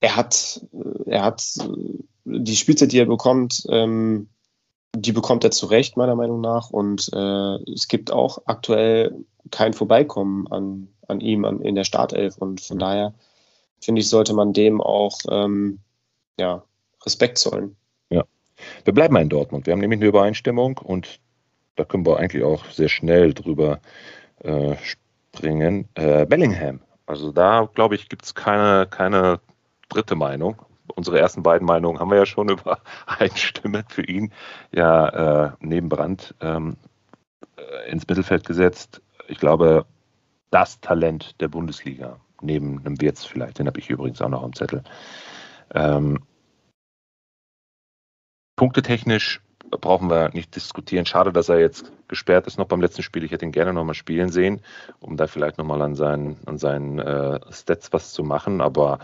er hat, äh, er hat äh, die Spielzeit, die er bekommt, ähm, die bekommt er zu Recht, meiner Meinung nach. Und äh, es gibt auch aktuell kein Vorbeikommen an, an ihm an, in der Startelf. Und von daher finde ich, sollte man dem auch ähm, ja, Respekt zollen. Ja. Wir bleiben mal in Dortmund. Wir haben nämlich eine Übereinstimmung und da können wir eigentlich auch sehr schnell drüber äh, springen. Äh, Bellingham. Also da, glaube ich, gibt es keine, keine dritte Meinung. Unsere ersten beiden Meinungen haben wir ja schon über Einstimme für ihn ja äh, neben Brand ähm, äh, ins Mittelfeld gesetzt. Ich glaube, das Talent der Bundesliga neben einem Wirtz vielleicht, den habe ich übrigens auch noch am Zettel. Ähm, punktetechnisch brauchen wir nicht diskutieren. Schade, dass er jetzt gesperrt ist noch beim letzten Spiel. Ich hätte ihn gerne nochmal spielen sehen, um da vielleicht nochmal an seinen, an seinen äh, Stats was zu machen. Aber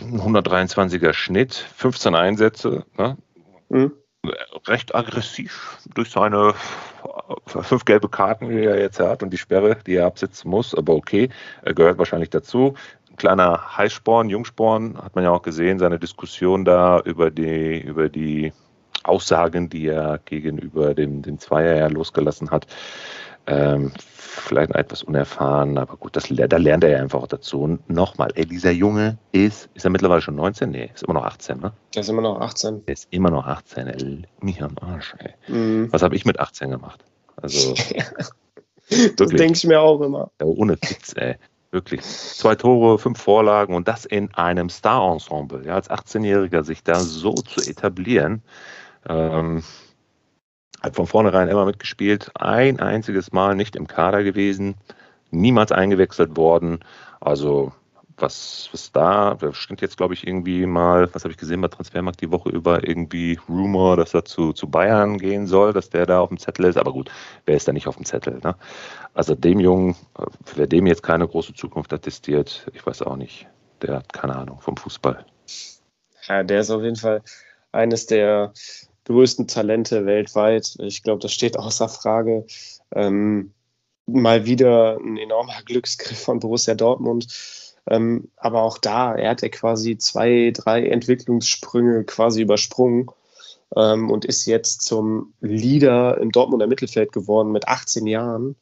123er Schnitt, 15 Einsätze, ne? mhm. recht aggressiv durch seine fünf gelbe Karten, die er jetzt hat und die Sperre, die er absitzen muss, aber okay, er gehört wahrscheinlich dazu. Ein kleiner Heißsporn, Jungsporn, hat man ja auch gesehen, seine Diskussion da über die, über die Aussagen, die er gegenüber dem, dem Zweier ja losgelassen hat. Ähm, vielleicht etwas unerfahren, aber gut, das, da lernt er ja einfach auch dazu. Und nochmal, ey, dieser Junge ist, ist er mittlerweile schon 19? Nee, ist immer noch 18, ne? Der ist immer noch 18. Der ist immer noch 18, ey. Mich am Arsch, ey. Mhm. Was habe ich mit 18 gemacht? Also. das denke ich mir auch immer. Ja, ohne Witz, ey. Wirklich. Zwei Tore, fünf Vorlagen und das in einem Star-Ensemble. Ja, als 18-Jähriger sich da so zu etablieren. Ähm, hat von vornherein immer mitgespielt, ein einziges Mal nicht im Kader gewesen, niemals eingewechselt worden. Also was, was da, da stand jetzt, glaube ich, irgendwie mal, was habe ich gesehen bei Transfermarkt die Woche über, irgendwie Rumor, dass er zu, zu Bayern gehen soll, dass der da auf dem Zettel ist. Aber gut, wer ist da nicht auf dem Zettel? Ne? Also dem Jungen, wer dem jetzt keine große Zukunft attestiert, ich weiß auch nicht. Der hat keine Ahnung vom Fußball. Ja, der ist auf jeden Fall eines der größten Talente weltweit. Ich glaube, das steht außer Frage. Ähm, mal wieder ein enormer Glücksgriff von Borussia Dortmund. Ähm, aber auch da, er hat ja quasi zwei, drei Entwicklungssprünge quasi übersprungen ähm, und ist jetzt zum Leader im Dortmunder Mittelfeld geworden mit 18 Jahren.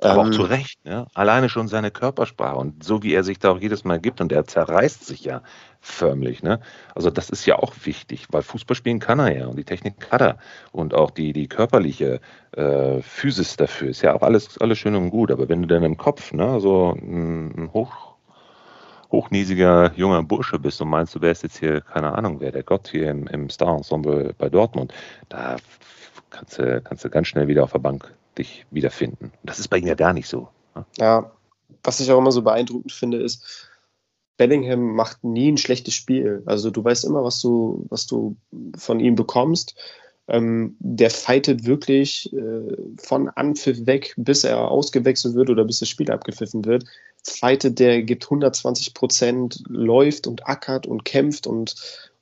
Aber ähm, auch zu Recht, ne? alleine schon seine Körpersprache und so wie er sich da auch jedes Mal gibt und er zerreißt sich ja förmlich. Ne? Also das ist ja auch wichtig, weil Fußball spielen kann er ja und die Technik hat er und auch die, die körperliche äh, Physis dafür ist ja auch alles, alles schön und gut. Aber wenn du dann im Kopf ne, so ein, ein hoch, hochnäsiger junger Bursche bist und meinst, du wärst jetzt hier, keine Ahnung, wer der Gott hier im, im Star-Ensemble bei Dortmund, da kannst du, kannst du ganz schnell wieder auf der Bank dich wiederfinden. Das ist bei ihm ja gar nicht so. Ne? Ja, was ich auch immer so beeindruckend finde, ist, Bellingham macht nie ein schlechtes Spiel. Also du weißt immer, was du, was du von ihm bekommst. Ähm, der fightet wirklich äh, von Anpfiff weg, bis er ausgewechselt wird oder bis das Spiel abgepfiffen wird. Fightet, der gibt 120 Prozent, läuft und ackert und kämpft und,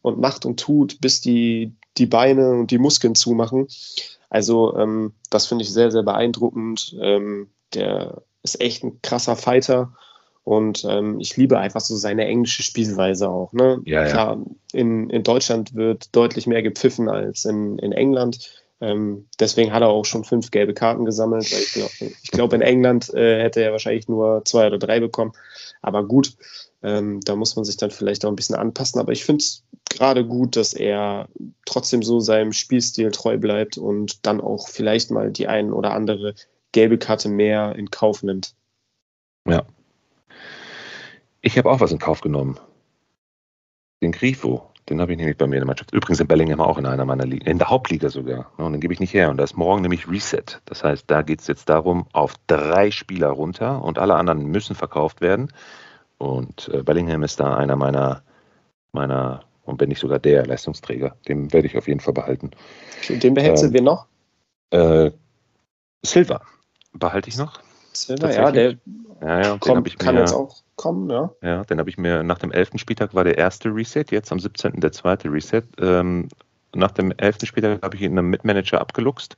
und macht und tut, bis die, die Beine und die Muskeln zumachen. Also ähm, das finde ich sehr, sehr beeindruckend. Ähm, der ist echt ein krasser Fighter und ähm, ich liebe einfach so seine englische Spielweise auch. Ne? Ja, Klar, ja. in, in Deutschland wird deutlich mehr gepfiffen als in, in England. Ähm, deswegen hat er auch schon fünf gelbe Karten gesammelt. Ich glaube, glaub, in England äh, hätte er wahrscheinlich nur zwei oder drei bekommen. Aber gut, ähm, da muss man sich dann vielleicht auch ein bisschen anpassen. Aber ich finde es gerade gut, dass er trotzdem so seinem Spielstil treu bleibt und dann auch vielleicht mal die ein oder andere gelbe Karte mehr in Kauf nimmt. Ja, ich habe auch was in Kauf genommen. Den Grifo, den habe ich nämlich bei mir in der Mannschaft. Übrigens in Bellingham auch in einer meiner Ligen, in der Hauptliga sogar. Und den gebe ich nicht her. Und da ist morgen nämlich Reset. Das heißt, da geht es jetzt darum, auf drei Spieler runter und alle anderen müssen verkauft werden. Und äh, Bellingham ist da einer meiner, meiner, und wenn nicht sogar der Leistungsträger. Den werde ich auf jeden Fall behalten. Den behältst ähm, du wir noch? Äh, Silva behalte ich noch. Silva, ja, der ja, ja, kommt, kann mir, jetzt auch kommen, ja. Ja, den habe ich mir nach dem 11. Spieltag war der erste Reset, jetzt am 17. der zweite Reset. Ähm, nach dem 11. Spieltag habe ich ihn einem Mitmanager abgeluchst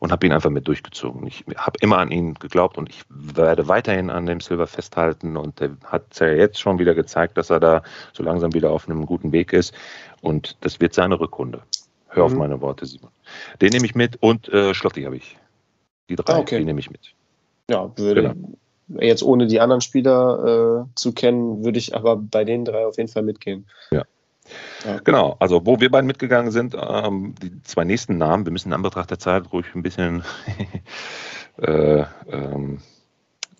und habe ihn einfach mit durchgezogen. Ich habe immer an ihn geglaubt und ich werde weiterhin an dem Silver festhalten und er hat ja jetzt schon wieder gezeigt, dass er da so langsam wieder auf einem guten Weg ist und das wird seine Rückrunde. Hör mhm. auf meine Worte, Simon. Den nehme ich mit und äh, Schlotti habe ich. Die drei, ah, okay. die nehme ich mit. Ja, würde genau. jetzt ohne die anderen Spieler äh, zu kennen, würde ich aber bei den drei auf jeden Fall mitgehen. Ja. Ja. Genau, also wo wir beiden mitgegangen sind, ähm, die zwei nächsten Namen, wir müssen in Anbetracht der Zeit ruhig ein bisschen äh, ähm,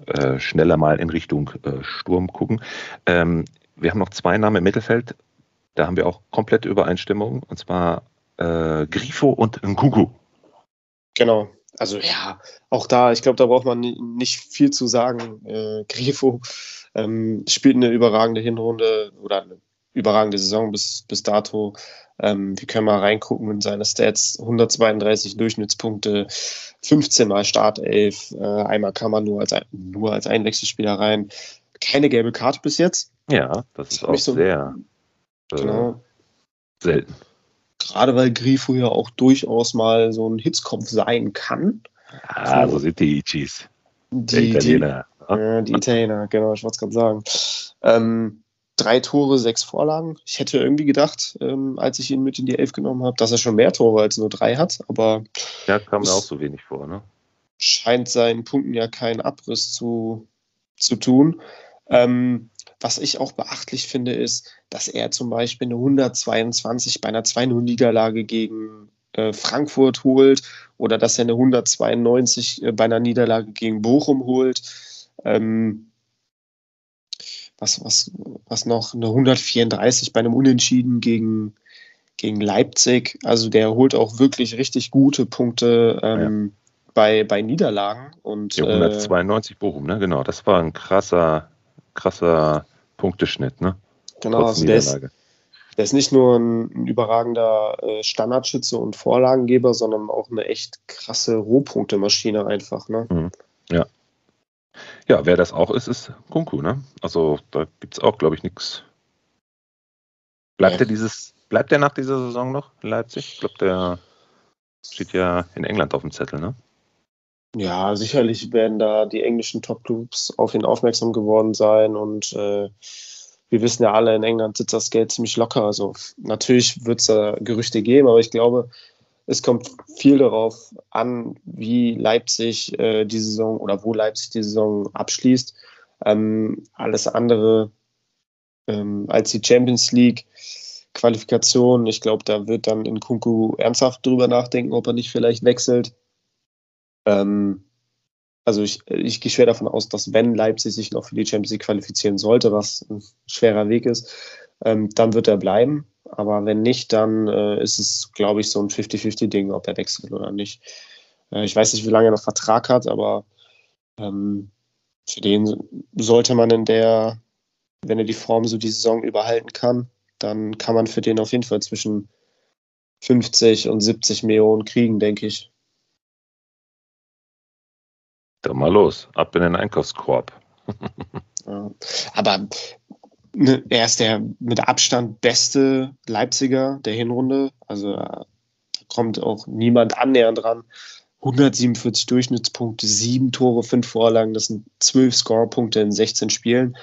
äh, schneller mal in Richtung äh, Sturm gucken. Ähm, wir haben noch zwei Namen im Mittelfeld, da haben wir auch komplette Übereinstimmung, und zwar äh, Grifo und Ngugu. Genau, also ja, auch da, ich glaube, da braucht man nicht viel zu sagen. Äh, Grifo ähm, spielt eine überragende Hinrunde oder eine überragende Saison bis, bis dato. Ähm, wir können mal reingucken in seine Stats. 132 Durchschnittspunkte, 15 mal Startelf, äh, einmal kam man nur als, nur als Einwechselspieler rein. Keine gelbe Karte bis jetzt. Ja, das ist auch so, sehr äh, genau. selten. Gerade weil Grifo ja auch durchaus mal so ein Hitzkopf sein kann. Ah, so, so sind die Ichis. Die Italiener. Die, äh, die Italiener, genau, ich wollte es gerade sagen. Ähm, drei Tore, sechs Vorlagen. Ich hätte irgendwie gedacht, ähm, als ich ihn mit in die Elf genommen habe, dass er schon mehr Tore als nur drei hat, aber. Ja, kam mir auch so wenig vor, ne? Scheint seinen Punkten ja keinen Abriss zu, zu tun. Ähm, was ich auch beachtlich finde, ist, dass er zum Beispiel eine 122 bei einer 2-0-Niederlage gegen äh, Frankfurt holt oder dass er eine 192 äh, bei einer Niederlage gegen Bochum holt. Ähm, was, was, was noch eine 134 bei einem Unentschieden gegen, gegen Leipzig. Also der holt auch wirklich richtig gute Punkte ähm, ja. bei, bei Niederlagen. Und, ja, 192 äh, Bochum, ne? Genau, das war ein krasser, krasser Punkteschnitt, ne? Genau, also der ist, der ist nicht nur ein, überragender äh, Standardschütze und Vorlagengeber, sondern auch eine echt krasse Rohpunktemaschine einfach, ne? Mhm. Ja, ja, wer das auch ist, ist Kunku, ne? Also da gibt es auch, glaube ich, nichts. Bleibt ja. er dieses, bleibt er nach dieser Saison noch in Leipzig? Ich glaube, der steht ja in England auf dem Zettel, ne? Ja, sicherlich werden da die englischen Top-Clubs auf ihn aufmerksam geworden sein und äh, wir wissen ja alle, in England sitzt das Geld ziemlich locker. Also natürlich wird es da Gerüchte geben, aber ich glaube, es kommt viel darauf an, wie Leipzig äh, die Saison oder wo Leipzig die Saison abschließt. Ähm, alles andere ähm, als die Champions League Qualifikation. Ich glaube, da wird dann in Kunku ernsthaft drüber nachdenken, ob er nicht vielleicht wechselt. Ähm, also ich, ich gehe schwer davon aus, dass wenn Leipzig sich noch für die Champions League qualifizieren sollte, was ein schwerer Weg ist, ähm, dann wird er bleiben. Aber wenn nicht, dann äh, ist es, glaube ich, so ein 50-50-Ding, ob er wechselt oder nicht. Äh, ich weiß nicht, wie lange er noch Vertrag hat, aber ähm, für den sollte man in der, wenn er die Form so die Saison überhalten kann, dann kann man für den auf jeden Fall zwischen 50 und 70 Millionen kriegen, denke ich. Dann mal los, ab in den Einkaufskorb. ja. Aber Ne, er ist der mit Abstand beste Leipziger der Hinrunde. Also da kommt auch niemand annähernd dran. 147 Durchschnittspunkte, 7 Tore, 5 Vorlagen, das sind 12 Scorepunkte in 16 Spielen.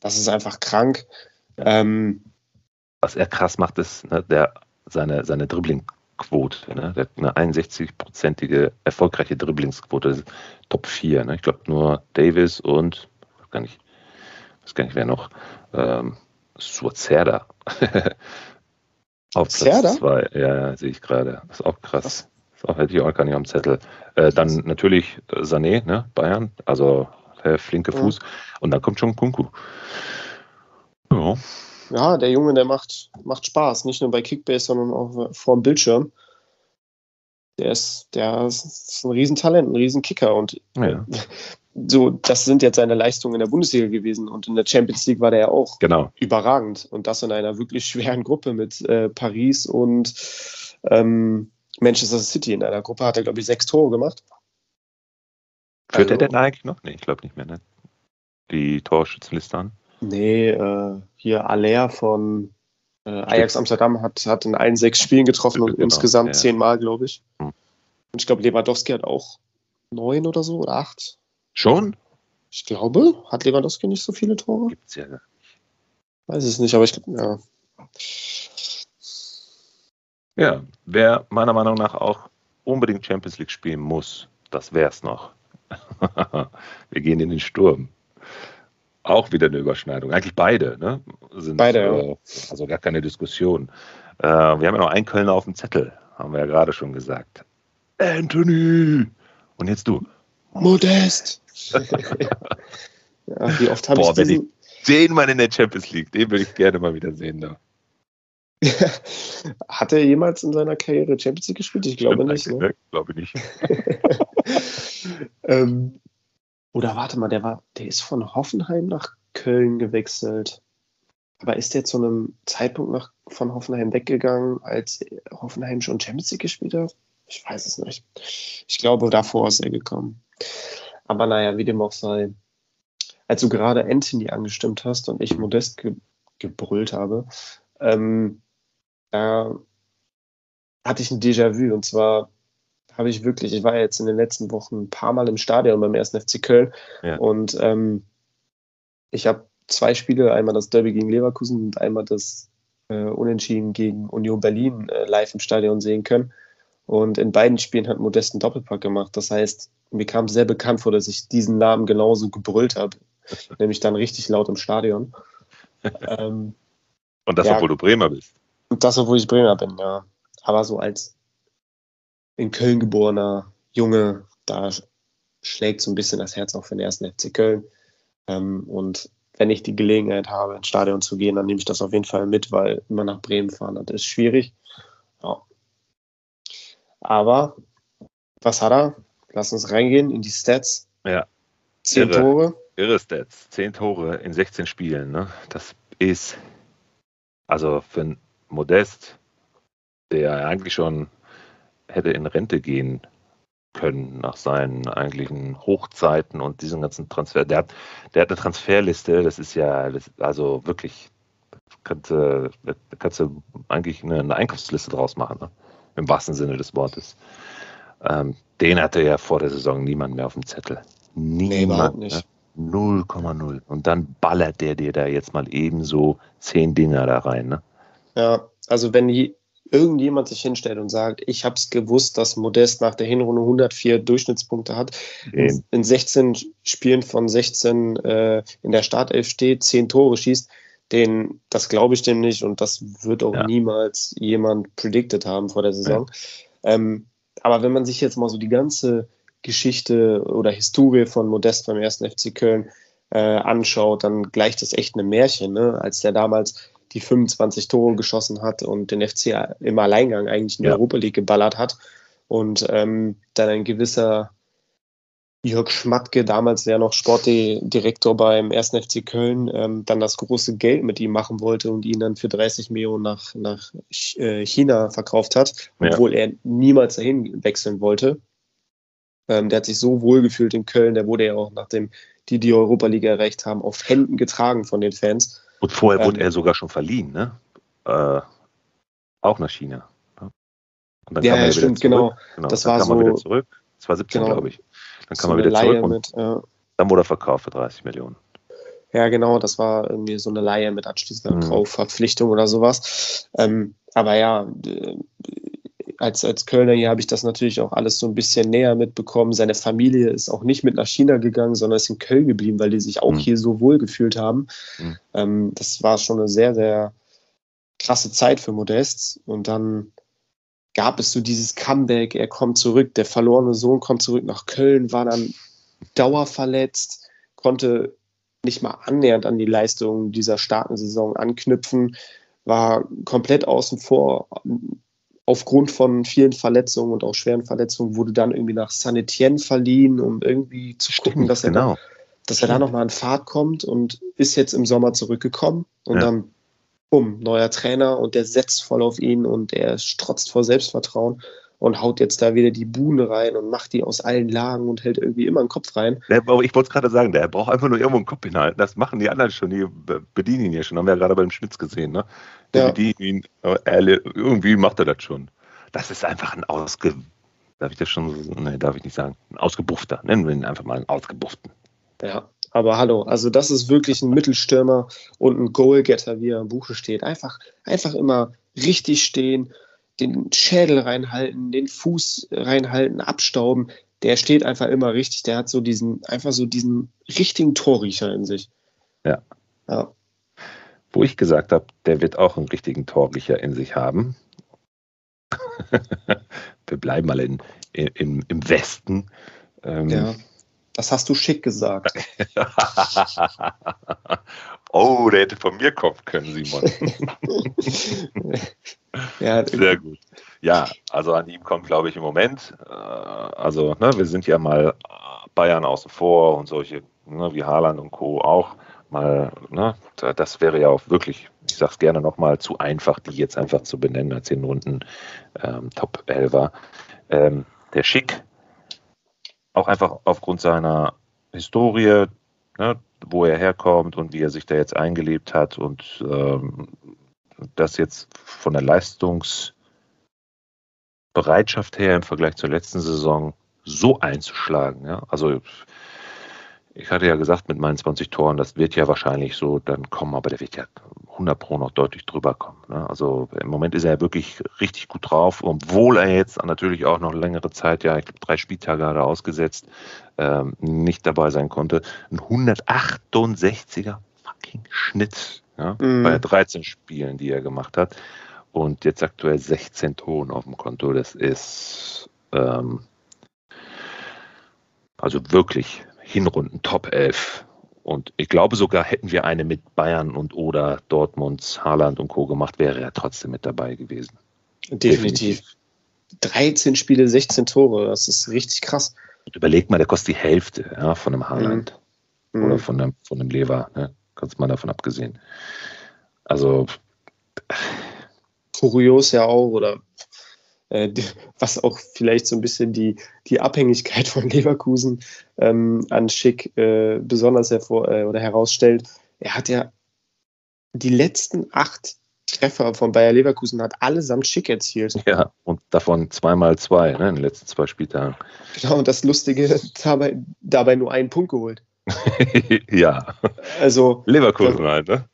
Das ist einfach krank. Ähm, Was er krass macht, ist ne, der, seine, seine Dribbling-Quote. Ne? Der hat eine 61-prozentige erfolgreiche Dribblingsquote, Top 4. Ne? Ich glaube nur Davis und, gar nicht, weiß gar nicht wer noch, ähm, Suazerda. Auf Platz 2, ja, ja sehe ich gerade. Das ist auch krass. Das auch, hätte ich auch gar nicht am Zettel. Äh, dann natürlich Sané, ne, Bayern, also der flinke Fuß. Ja. Und dann kommt schon Kunku. Ja. ja, der Junge, der macht, macht Spaß. Nicht nur bei Kickbase, sondern auch vor dem Bildschirm. Der ist, der ist ein Riesentalent, ein Riesenkicker. Und ja so, das sind jetzt seine Leistungen in der Bundesliga gewesen und in der Champions League war der ja auch genau. überragend und das in einer wirklich schweren Gruppe mit äh, Paris und ähm, Manchester City. In einer Gruppe hat er, glaube ich, sechs Tore gemacht. Führt also, er denn eigentlich noch? Nee, ich glaube nicht mehr, ne? Die Torschützenliste an? Nee, äh, hier Aller von äh, Ajax Amsterdam hat, hat in allen sechs Spielen getroffen und genau, insgesamt ja. zehnmal, glaube ich. Hm. Und ich glaube, Lewandowski hat auch neun oder so oder acht. Schon? Ich glaube, hat Lewandowski nicht so viele Tore? Gibt's ja gar nicht. Weiß es nicht, aber ich ja. Ja, wer meiner Meinung nach auch unbedingt Champions League spielen muss, das wär's noch. Wir gehen in den Sturm. Auch wieder eine Überschneidung. Eigentlich beide, ne? Sind, beide, äh, Also gar keine Diskussion. Äh, wir haben ja noch einen Kölner auf dem Zettel, haben wir ja gerade schon gesagt. Anthony! Und jetzt du. Modest! Ja, wie oft habe ich diesen... den mal in der Champions League, den würde ich gerne mal wieder sehen. Da. Hat er jemals in seiner Karriere Champions League gespielt? Ich glaube Stimmt, nicht. Ne? ne? Glaube nicht. ähm, oder warte mal, der war, der ist von Hoffenheim nach Köln gewechselt. Aber ist der zu einem Zeitpunkt nach, von Hoffenheim weggegangen, als Hoffenheim schon Champions League gespielt hat? Ich weiß es nicht. Ich glaube, davor ist er gekommen. Aber naja, wie dem auch sei. Als du gerade Anthony angestimmt hast und ich Modest ge gebrüllt habe, ähm, da hatte ich ein Déjà-vu. Und zwar habe ich wirklich, ich war jetzt in den letzten Wochen ein paar Mal im Stadion beim ersten FC Köln ja. und ähm, ich habe zwei Spiele, einmal das Derby gegen Leverkusen und einmal das äh, Unentschieden gegen Union Berlin äh, live im Stadion sehen können. Und in beiden Spielen hat Modest einen Doppelpack gemacht. Das heißt, mir kam sehr bekannt vor, dass ich diesen Namen genauso gebrüllt habe, nämlich dann richtig laut im Stadion. ähm, und das, ja, obwohl du Bremer bist. Und das, obwohl ich Bremer bin, ja. Aber so als in Köln geborener Junge, da schlägt so ein bisschen das Herz auch für den ersten FC Köln. Ähm, und wenn ich die Gelegenheit habe, ins Stadion zu gehen, dann nehme ich das auf jeden Fall mit, weil immer nach Bremen fahren, das ist schwierig. Ja. Aber was hat er? Lass uns reingehen in die Stats. Ja. Zehn Irre. Tore. Irre Stats. Zehn Tore in 16 Spielen. Ne? Das ist also für einen Modest, der eigentlich schon hätte in Rente gehen können nach seinen eigentlichen Hochzeiten und diesen ganzen Transfer. Der hat, der hat eine Transferliste, das ist ja, das, also wirklich, kannst, da kannst du eigentlich eine, eine Einkaufsliste draus machen, ne? Im wahrsten Sinne des Wortes. Ähm, den hatte ja vor der Saison niemand mehr auf dem Zettel. Niemand. Nee, nicht. 0,0. Ne? Und dann ballert der dir da jetzt mal ebenso zehn Dinger da rein. Ne? Ja, also wenn die, irgendjemand sich hinstellt und sagt, ich habe es gewusst, dass Modest nach der Hinrunde 104 Durchschnittspunkte hat, in, in 16 Spielen von 16 äh, in der Startelf steht, 10 Tore schießt, den, das glaube ich dem nicht und das wird auch ja. niemals jemand predicted haben vor der Saison. Ja. Ähm, aber wenn man sich jetzt mal so die ganze Geschichte oder Historie von Modest beim ersten FC Köln äh, anschaut, dann gleicht das echt einem Märchen, ne? als der damals die 25 Tore geschossen hat und den FC im Alleingang eigentlich in ja. Europa League geballert hat. Und ähm, dann ein gewisser Jörg Schmatke, damals ja noch Sportdirektor beim 1. FC Köln, ähm, dann das große Geld mit ihm machen wollte und ihn dann für 30 Millionen nach, nach äh, China verkauft hat, obwohl ja. er niemals dahin wechseln wollte. Ähm, der hat sich so wohl gefühlt in Köln, der wurde ja auch, nachdem die die Europa League erreicht haben, auf Händen getragen von den Fans. Und vorher ähm, wurde er sogar schon verliehen, ne? Äh, auch nach China. Ja, ja stimmt, genau. genau. Das war so. Wieder zurück. 2017, genau. glaube ich. Dann kam so er wieder zurück. Und mit, ja. Dann wurde er verkauft für 30 Millionen. Ja, genau, das war irgendwie so eine Laie mit anschließender mhm. Kaufverpflichtung oder sowas. Ähm, aber ja, als, als Kölner hier habe ich das natürlich auch alles so ein bisschen näher mitbekommen. Seine Familie ist auch nicht mit nach China gegangen, sondern ist in Köln geblieben, weil die sich auch mhm. hier so wohl gefühlt haben. Mhm. Ähm, das war schon eine sehr, sehr krasse Zeit für Modest. Und dann gab es so dieses Comeback, er kommt zurück, der verlorene Sohn kommt zurück nach Köln, war dann dauerverletzt, konnte nicht mal annähernd an die Leistungen dieser starken Saison anknüpfen, war komplett außen vor, aufgrund von vielen Verletzungen und auch schweren Verletzungen wurde dann irgendwie nach San Etienne verliehen, um irgendwie zu gucken, Stimmt, dass er, genau. da, dass er da nochmal in Fahrt kommt und ist jetzt im Sommer zurückgekommen und ja. dann, bumm, neuer Trainer und der setzt voll auf ihn und er strotzt vor Selbstvertrauen und haut jetzt da wieder die Buhne rein und macht die aus allen Lagen und hält irgendwie immer einen Kopf rein. Ich wollte es gerade sagen, der braucht einfach nur irgendwo einen Kopf hinhalten. Das machen die anderen schon, die bedienen ihn ja schon. Haben wir ja gerade beim Schmitz gesehen. Ne? Die ja. bedienen ihn, irgendwie macht er das schon. Das ist einfach ein ausge... Darf ich das schon so... Nee, darf ich nicht sagen. Ein ausgebuffter. Nennen wir ihn einfach mal einen ausgebufften. Ja, aber hallo, also das ist wirklich ein Mittelstürmer und ein Goalgetter, wie er im Buche steht. Einfach, einfach immer richtig stehen den Schädel reinhalten, den Fuß reinhalten, abstauben. Der steht einfach immer richtig. Der hat so diesen, einfach so diesen richtigen Torriecher in sich. Ja. ja. Wo ich gesagt habe, der wird auch einen richtigen Torriecher in sich haben. Wir bleiben mal in, in, im Westen. Ähm, ja. Das hast du schick gesagt. oh, der hätte von mir kommen können, Simon. ja, Sehr gut. Ja, also an ihm kommt, glaube ich, im Moment. Äh, also, ne, wir sind ja mal Bayern außen vor und solche ne, wie Haaland und Co. auch mal, ne, das wäre ja auch wirklich, ich sage es gerne nochmal, zu einfach, die jetzt einfach zu benennen als den Runden ähm, Top 11 ähm, der Schick auch einfach aufgrund seiner Historie, ne, wo er herkommt und wie er sich da jetzt eingelebt hat und ähm, das jetzt von der Leistungsbereitschaft her im Vergleich zur letzten Saison so einzuschlagen. Ja? Also ich hatte ja gesagt, mit meinen 20 Toren, das wird ja wahrscheinlich so dann kommen, aber der wird ja 100 Pro noch deutlich drüber kommen. Ne? Also im Moment ist er ja wirklich richtig gut drauf, obwohl er jetzt natürlich auch noch längere Zeit, ja, ich glaube drei Spieltage hat er ausgesetzt, ähm, nicht dabei sein konnte. Ein 168er fucking Schnitt ja, mhm. bei 13 Spielen, die er gemacht hat. Und jetzt aktuell 16 Toren auf dem Konto. Das ist ähm, also wirklich Hinrunden Top 11. Und ich glaube sogar, hätten wir eine mit Bayern und oder Dortmunds, Haaland und Co. gemacht, wäre er trotzdem mit dabei gewesen. Definitiv. Definitiv. 13 Spiele, 16 Tore, das ist richtig krass. Und überleg mal, der kostet die Hälfte ja, von einem Haaland mhm. oder von einem, von einem Lever, ne? ganz mal davon abgesehen. Also. Kurios ja auch, oder was auch vielleicht so ein bisschen die, die Abhängigkeit von Leverkusen ähm, an Schick äh, besonders hervor äh, oder herausstellt. Er hat ja die letzten acht Treffer von Bayer Leverkusen hat allesamt Schick erzielt. Ja, und davon zweimal zwei ne, in den letzten zwei Spieltagen. Genau, und das Lustige, dabei, dabei nur einen Punkt geholt. ja. Also. Leverkusen rein, ne?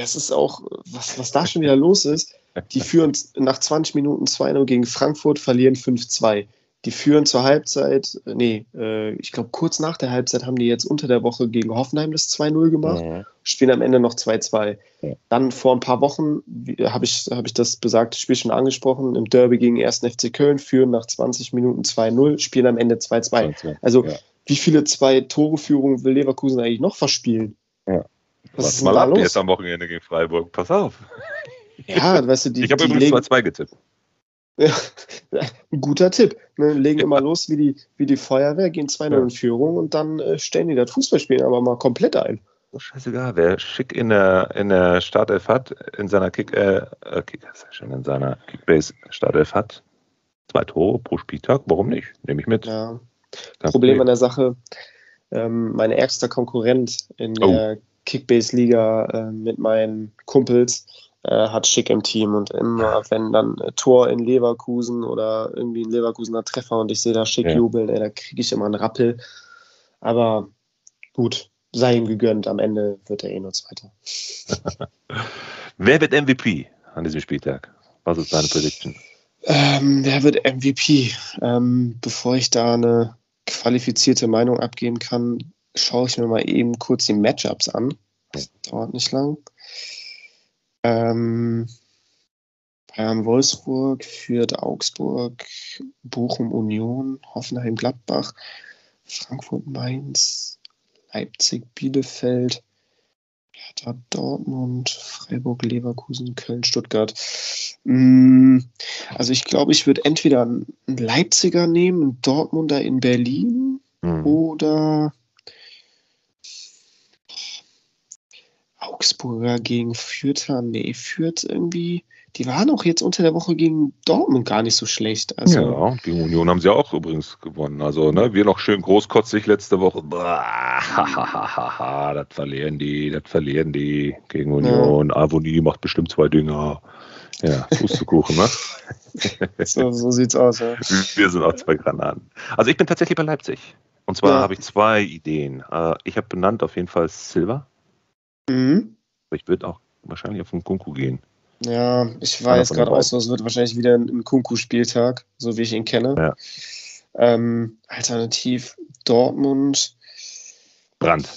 Es ist auch, was, was da schon wieder los ist. Die führen nach 20 Minuten 2-0 gegen Frankfurt, verlieren 5-2. Die führen zur Halbzeit, nee, äh, ich glaube kurz nach der Halbzeit haben die jetzt unter der Woche gegen Hoffenheim das 2-0 gemacht, ja. spielen am Ende noch 2-2. Ja. Dann vor ein paar Wochen habe ich, hab ich das besagte Spiel schon angesprochen, im Derby gegen 1. FC Köln, führen nach 20 Minuten 2-0, spielen am Ende 2-2. Also ja. wie viele zwei Tore-Führungen will Leverkusen eigentlich noch verspiehen? Ja. Was, Was ist mal ab los? jetzt am Wochenende gegen Freiburg, pass auf. Ja, weißt du, die. Ich habe übrigens 2-2 getippt. Ja, ein guter Tipp. Ne? Legen immer los wie die, wie die Feuerwehr, gehen 2-0 ja. in Führung und dann äh, stellen die das Fußballspielen aber mal komplett ein. Oh, scheißegal, wer schick in der, in der Startelf hat, in seiner Kick, äh, äh Kick, schon, in seiner Kickbase Startelf hat, zwei Tore pro Spieltag, warum nicht? Nehme ich mit. Ja. Problem an der Sache, ähm, mein ärgster Konkurrent in der oh. Kickbase-Liga äh, mit meinen Kumpels äh, hat Schick im Team und immer, wenn dann äh, Tor in Leverkusen oder irgendwie ein Leverkusener Treffer und ich sehe da Schick ja. jubeln, ey, da kriege ich immer einen Rappel. Aber gut, sei ihm gegönnt, am Ende wird er eh nur Zweiter. wer wird MVP an diesem Spieltag? Was ist deine Prediction? Ähm, wer wird MVP? Ähm, bevor ich da eine qualifizierte Meinung abgeben kann, schaue ich mir mal eben kurz die Matchups an. Das dauert nicht lang. Ähm, Bayern Wolfsburg führt Augsburg, Bochum Union, Hoffenheim Gladbach, Frankfurt Mainz, Leipzig Bielefeld, Hertha Dortmund, Freiburg Leverkusen, Köln Stuttgart. Mm, also ich glaube, ich würde entweder einen Leipziger nehmen, einen Dortmunder in Berlin mhm. oder Augsburger gegen Fürth, nee, Fürth irgendwie, die waren auch jetzt unter der Woche gegen Dortmund gar nicht so schlecht. Also, ja, gegen Union haben sie auch übrigens gewonnen. Also, ne, wir noch schön großkotzig letzte Woche. Das verlieren die, das verlieren die gegen Union. Ja. Avonie macht bestimmt zwei Dinger. Ja, Pustekuchen, ne? so, so sieht's aus, ja. Wir sind auch zwei Granaten. Also ich bin tatsächlich bei Leipzig. Und zwar ja. habe ich zwei Ideen. Äh, ich habe benannt auf jeden Fall Silver. Mhm. Ich würde auch wahrscheinlich auf den Kunku gehen. Ja, ich war jetzt gerade aus, es wird wahrscheinlich wieder ein Kunku-Spieltag, so wie ich ihn kenne. Ja. Ähm, alternativ Dortmund. Brand.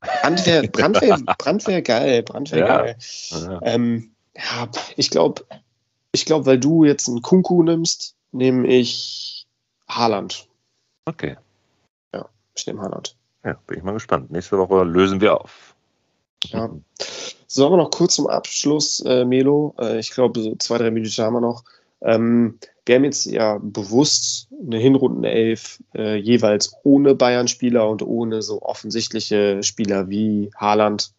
Brand wäre Brand wär, Brand wär geil. Brand wäre ja. geil. Ja. Ähm, ja, ich glaube, ich glaube, weil du jetzt einen Kunku nimmst, nehme ich Haaland. Okay. Ja, ich nehme Haaland. Ja, bin ich mal gespannt. Nächste Woche lösen wir auf. Ja. So, aber noch kurz zum Abschluss, äh, Melo. Äh, ich glaube, so zwei, drei Minuten haben wir noch. Ähm, wir haben jetzt ja bewusst eine Hinrundenelf äh, jeweils ohne Bayern-Spieler und ohne so offensichtliche Spieler wie Haaland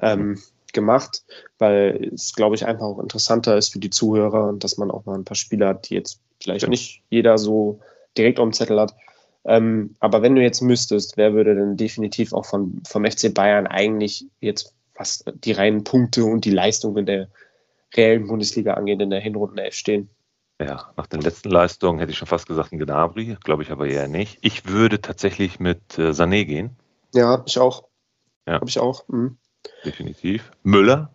ähm, gemacht, weil es, glaube ich, einfach auch interessanter ist für die Zuhörer und dass man auch mal ein paar Spieler hat, die jetzt vielleicht nicht jeder so direkt auf dem Zettel hat. Ähm, aber wenn du jetzt müsstest, wer würde denn definitiv auch von, vom FC Bayern eigentlich jetzt, was die reinen Punkte und die Leistung in der reellen Bundesliga angeht, in der Hinrunde 11 stehen? Ja, nach den letzten Leistungen hätte ich schon fast gesagt ein Gnabry, glaube ich aber eher nicht. Ich würde tatsächlich mit äh, Sané gehen. Ja, ich auch. Ja. Habe ich auch. Mhm definitiv. Müller?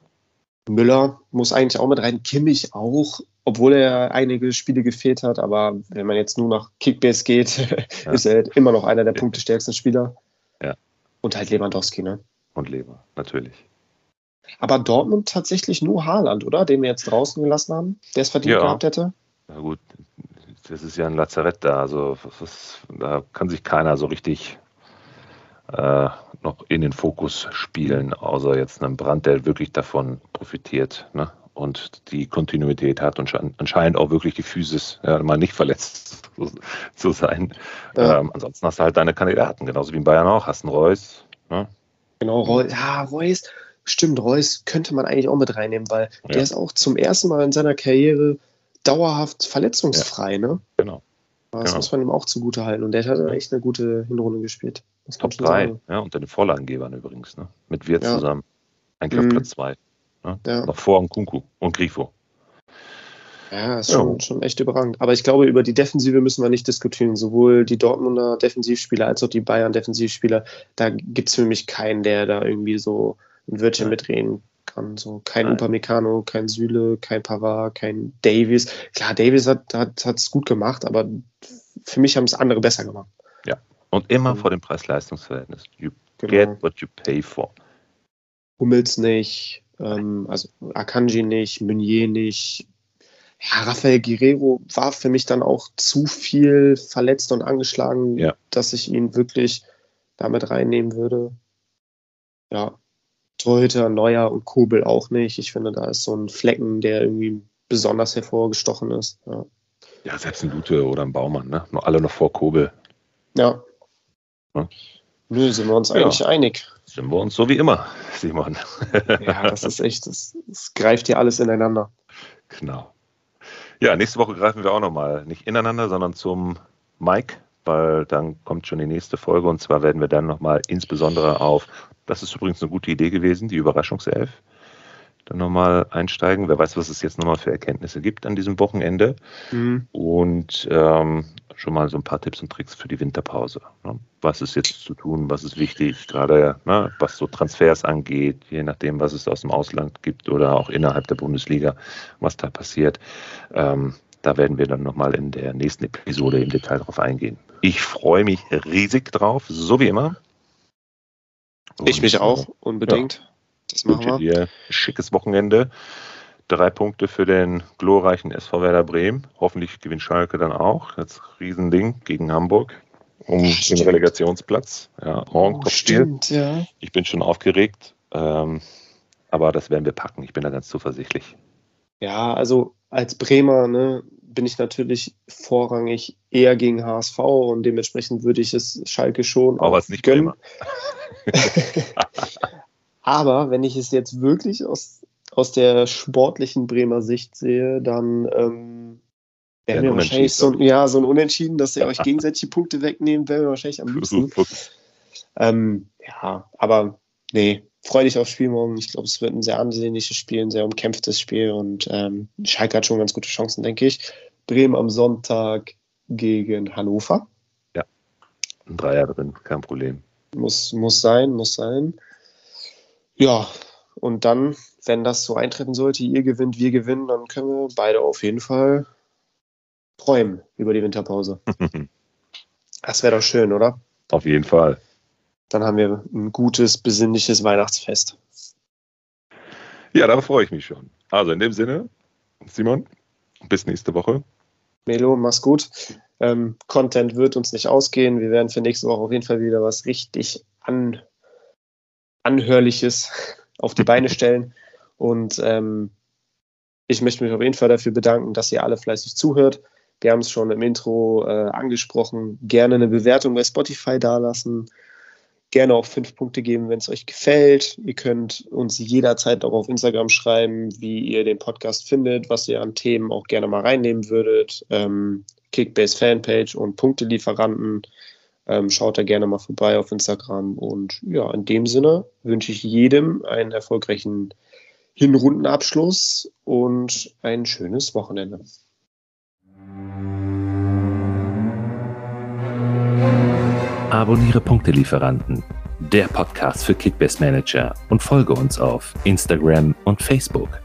Müller muss eigentlich auch mit rein. Kimmich auch, obwohl er einige Spiele gefehlt hat. Aber wenn man jetzt nur nach Kickbase geht, ja. ist er immer noch einer der punktestärksten Spieler. Ja. Und halt Lewandowski, ne? Und Lever, natürlich. Aber Dortmund tatsächlich nur Haaland, oder? Den wir jetzt draußen gelassen haben, der es verdient ja. gehabt hätte. Na gut, das ist ja ein Lazarett da. Also das, da kann sich keiner so richtig äh, noch in den Fokus spielen, außer jetzt einem Brand, der wirklich davon profitiert ne? Und die Kontinuität hat und anscheinend auch wirklich die Physis, ja, mal nicht verletzt zu, zu sein. Ja. Ähm, ansonsten hast du halt deine Kandidaten, genauso wie in Bayern auch. Hast einen Reus. Ne? Genau, Reus, ja, Reus, stimmt, Reus könnte man eigentlich auch mit reinnehmen, weil ja. der ist auch zum ersten Mal in seiner Karriere dauerhaft verletzungsfrei, ne? Genau. Das genau. muss man ihm auch zugute halten. Und der hat echt eine gute Hinrunde gespielt. Top 3, ja, unter den Vorlagengebern übrigens, ne? Mit wir ja. zusammen. Eigentlich auf mhm. Platz 2. Ne? Ja. Noch vor Kunku und Grifo. Ja, ist schon, ja. schon echt überragend. Aber ich glaube, über die Defensive müssen wir nicht diskutieren. Sowohl die Dortmunder Defensivspieler als auch die Bayern Defensivspieler. Da gibt es für mich keinen, der da irgendwie so ein Wörtchen mitreden kann. So kein Nein. Upamecano, kein Süle, kein Pavard, kein Davis. Klar, Davis hat es hat, gut gemacht, aber für mich haben es andere besser gemacht. Ja, und immer mhm. vor dem Preis-Leistungs-Verhältnis. You genau. get what you pay for. Hummels nicht, ähm, also Akanji nicht, Meunier nicht. Ja, Rafael Guerrero war für mich dann auch zu viel verletzt und angeschlagen, ja. dass ich ihn wirklich damit reinnehmen würde. Ja, Torhüter, Neuer und Kobel auch nicht. Ich finde, da ist so ein Flecken, der irgendwie besonders hervorgestochen ist. Ja, ja selbst ein Lute oder ein Baumann, ne? Alle noch vor Kobel. Ja. ja. Nö, sind wir uns eigentlich ja. einig. Sind wir uns so wie immer, Simon. ja, das ist echt, das, das greift hier alles ineinander. Genau. Ja, nächste Woche greifen wir auch nochmal nicht ineinander, sondern zum Mike, weil dann kommt schon die nächste Folge und zwar werden wir dann nochmal insbesondere auf, das ist übrigens eine gute Idee gewesen, die Überraschungself, dann nochmal einsteigen. Wer weiß, was es jetzt nochmal für Erkenntnisse gibt an diesem Wochenende. Mhm. Und ähm, schon mal so ein paar Tipps und Tricks für die Winterpause. Ne? Was ist jetzt zu tun, was ist wichtig, gerade ne, was so Transfers angeht, je nachdem, was es aus dem Ausland gibt oder auch innerhalb der Bundesliga, was da passiert. Ähm, da werden wir dann nochmal in der nächsten Episode im Detail drauf eingehen. Ich freue mich riesig drauf, so wie immer. Und ich mich auch, unbedingt. Ja, das machen wir. Dir schickes Wochenende. Drei Punkte für den glorreichen SV Werder Bremen. Hoffentlich gewinnt Schalke dann auch. Das Riesending gegen Hamburg um Ach, den Relegationsplatz. Ja, morgen oh, stimmt, ja. Ich bin schon aufgeregt, ähm, aber das werden wir packen. Ich bin da ganz zuversichtlich. Ja, also als Bremer ne, bin ich natürlich vorrangig eher gegen HSV und dementsprechend würde ich es Schalke schon aber es nicht gönnen. aber wenn ich es jetzt wirklich aus aus der sportlichen Bremer Sicht sehe, dann ähm, wären wir wahrscheinlich so, ja, so ein Unentschieden, dass ihr euch gegenseitig Punkte wegnehmt, wäre mir wahrscheinlich am liebsten. ähm, ja, aber nee, freu dich aufs Spiel morgen. Ich glaube, es wird ein sehr ansehnliches Spiel, ein sehr umkämpftes Spiel und ähm, Schalke hat schon ganz gute Chancen, denke ich. Bremen am Sonntag gegen Hannover. Ja, ein Dreier drin, kein Problem. Muss, muss sein, muss sein. Ja, und dann, wenn das so eintreten sollte, ihr gewinnt, wir gewinnen, dann können wir beide auf jeden Fall träumen über die Winterpause. das wäre doch schön, oder? Auf jeden Fall. Dann haben wir ein gutes, besinnliches Weihnachtsfest. Ja, da freue ich mich schon. Also in dem Sinne, Simon, bis nächste Woche. Melo, mach's gut. Ähm, Content wird uns nicht ausgehen. Wir werden für nächste Woche auf jeden Fall wieder was richtig an, Anhörliches auf die Beine stellen. Und ähm, ich möchte mich auf jeden Fall dafür bedanken, dass ihr alle fleißig zuhört. Wir haben es schon im Intro äh, angesprochen. Gerne eine Bewertung bei Spotify dalassen. Gerne auch fünf Punkte geben, wenn es euch gefällt. Ihr könnt uns jederzeit auch auf Instagram schreiben, wie ihr den Podcast findet, was ihr an Themen auch gerne mal reinnehmen würdet. Ähm, Kickbase Fanpage und Punktelieferanten. Ähm, schaut da gerne mal vorbei auf Instagram. Und ja, in dem Sinne wünsche ich jedem einen erfolgreichen Hinrundenabschluss und ein schönes Wochenende. Abonniere Punktelieferanten, der Podcast für Kickbase Manager und folge uns auf Instagram und Facebook.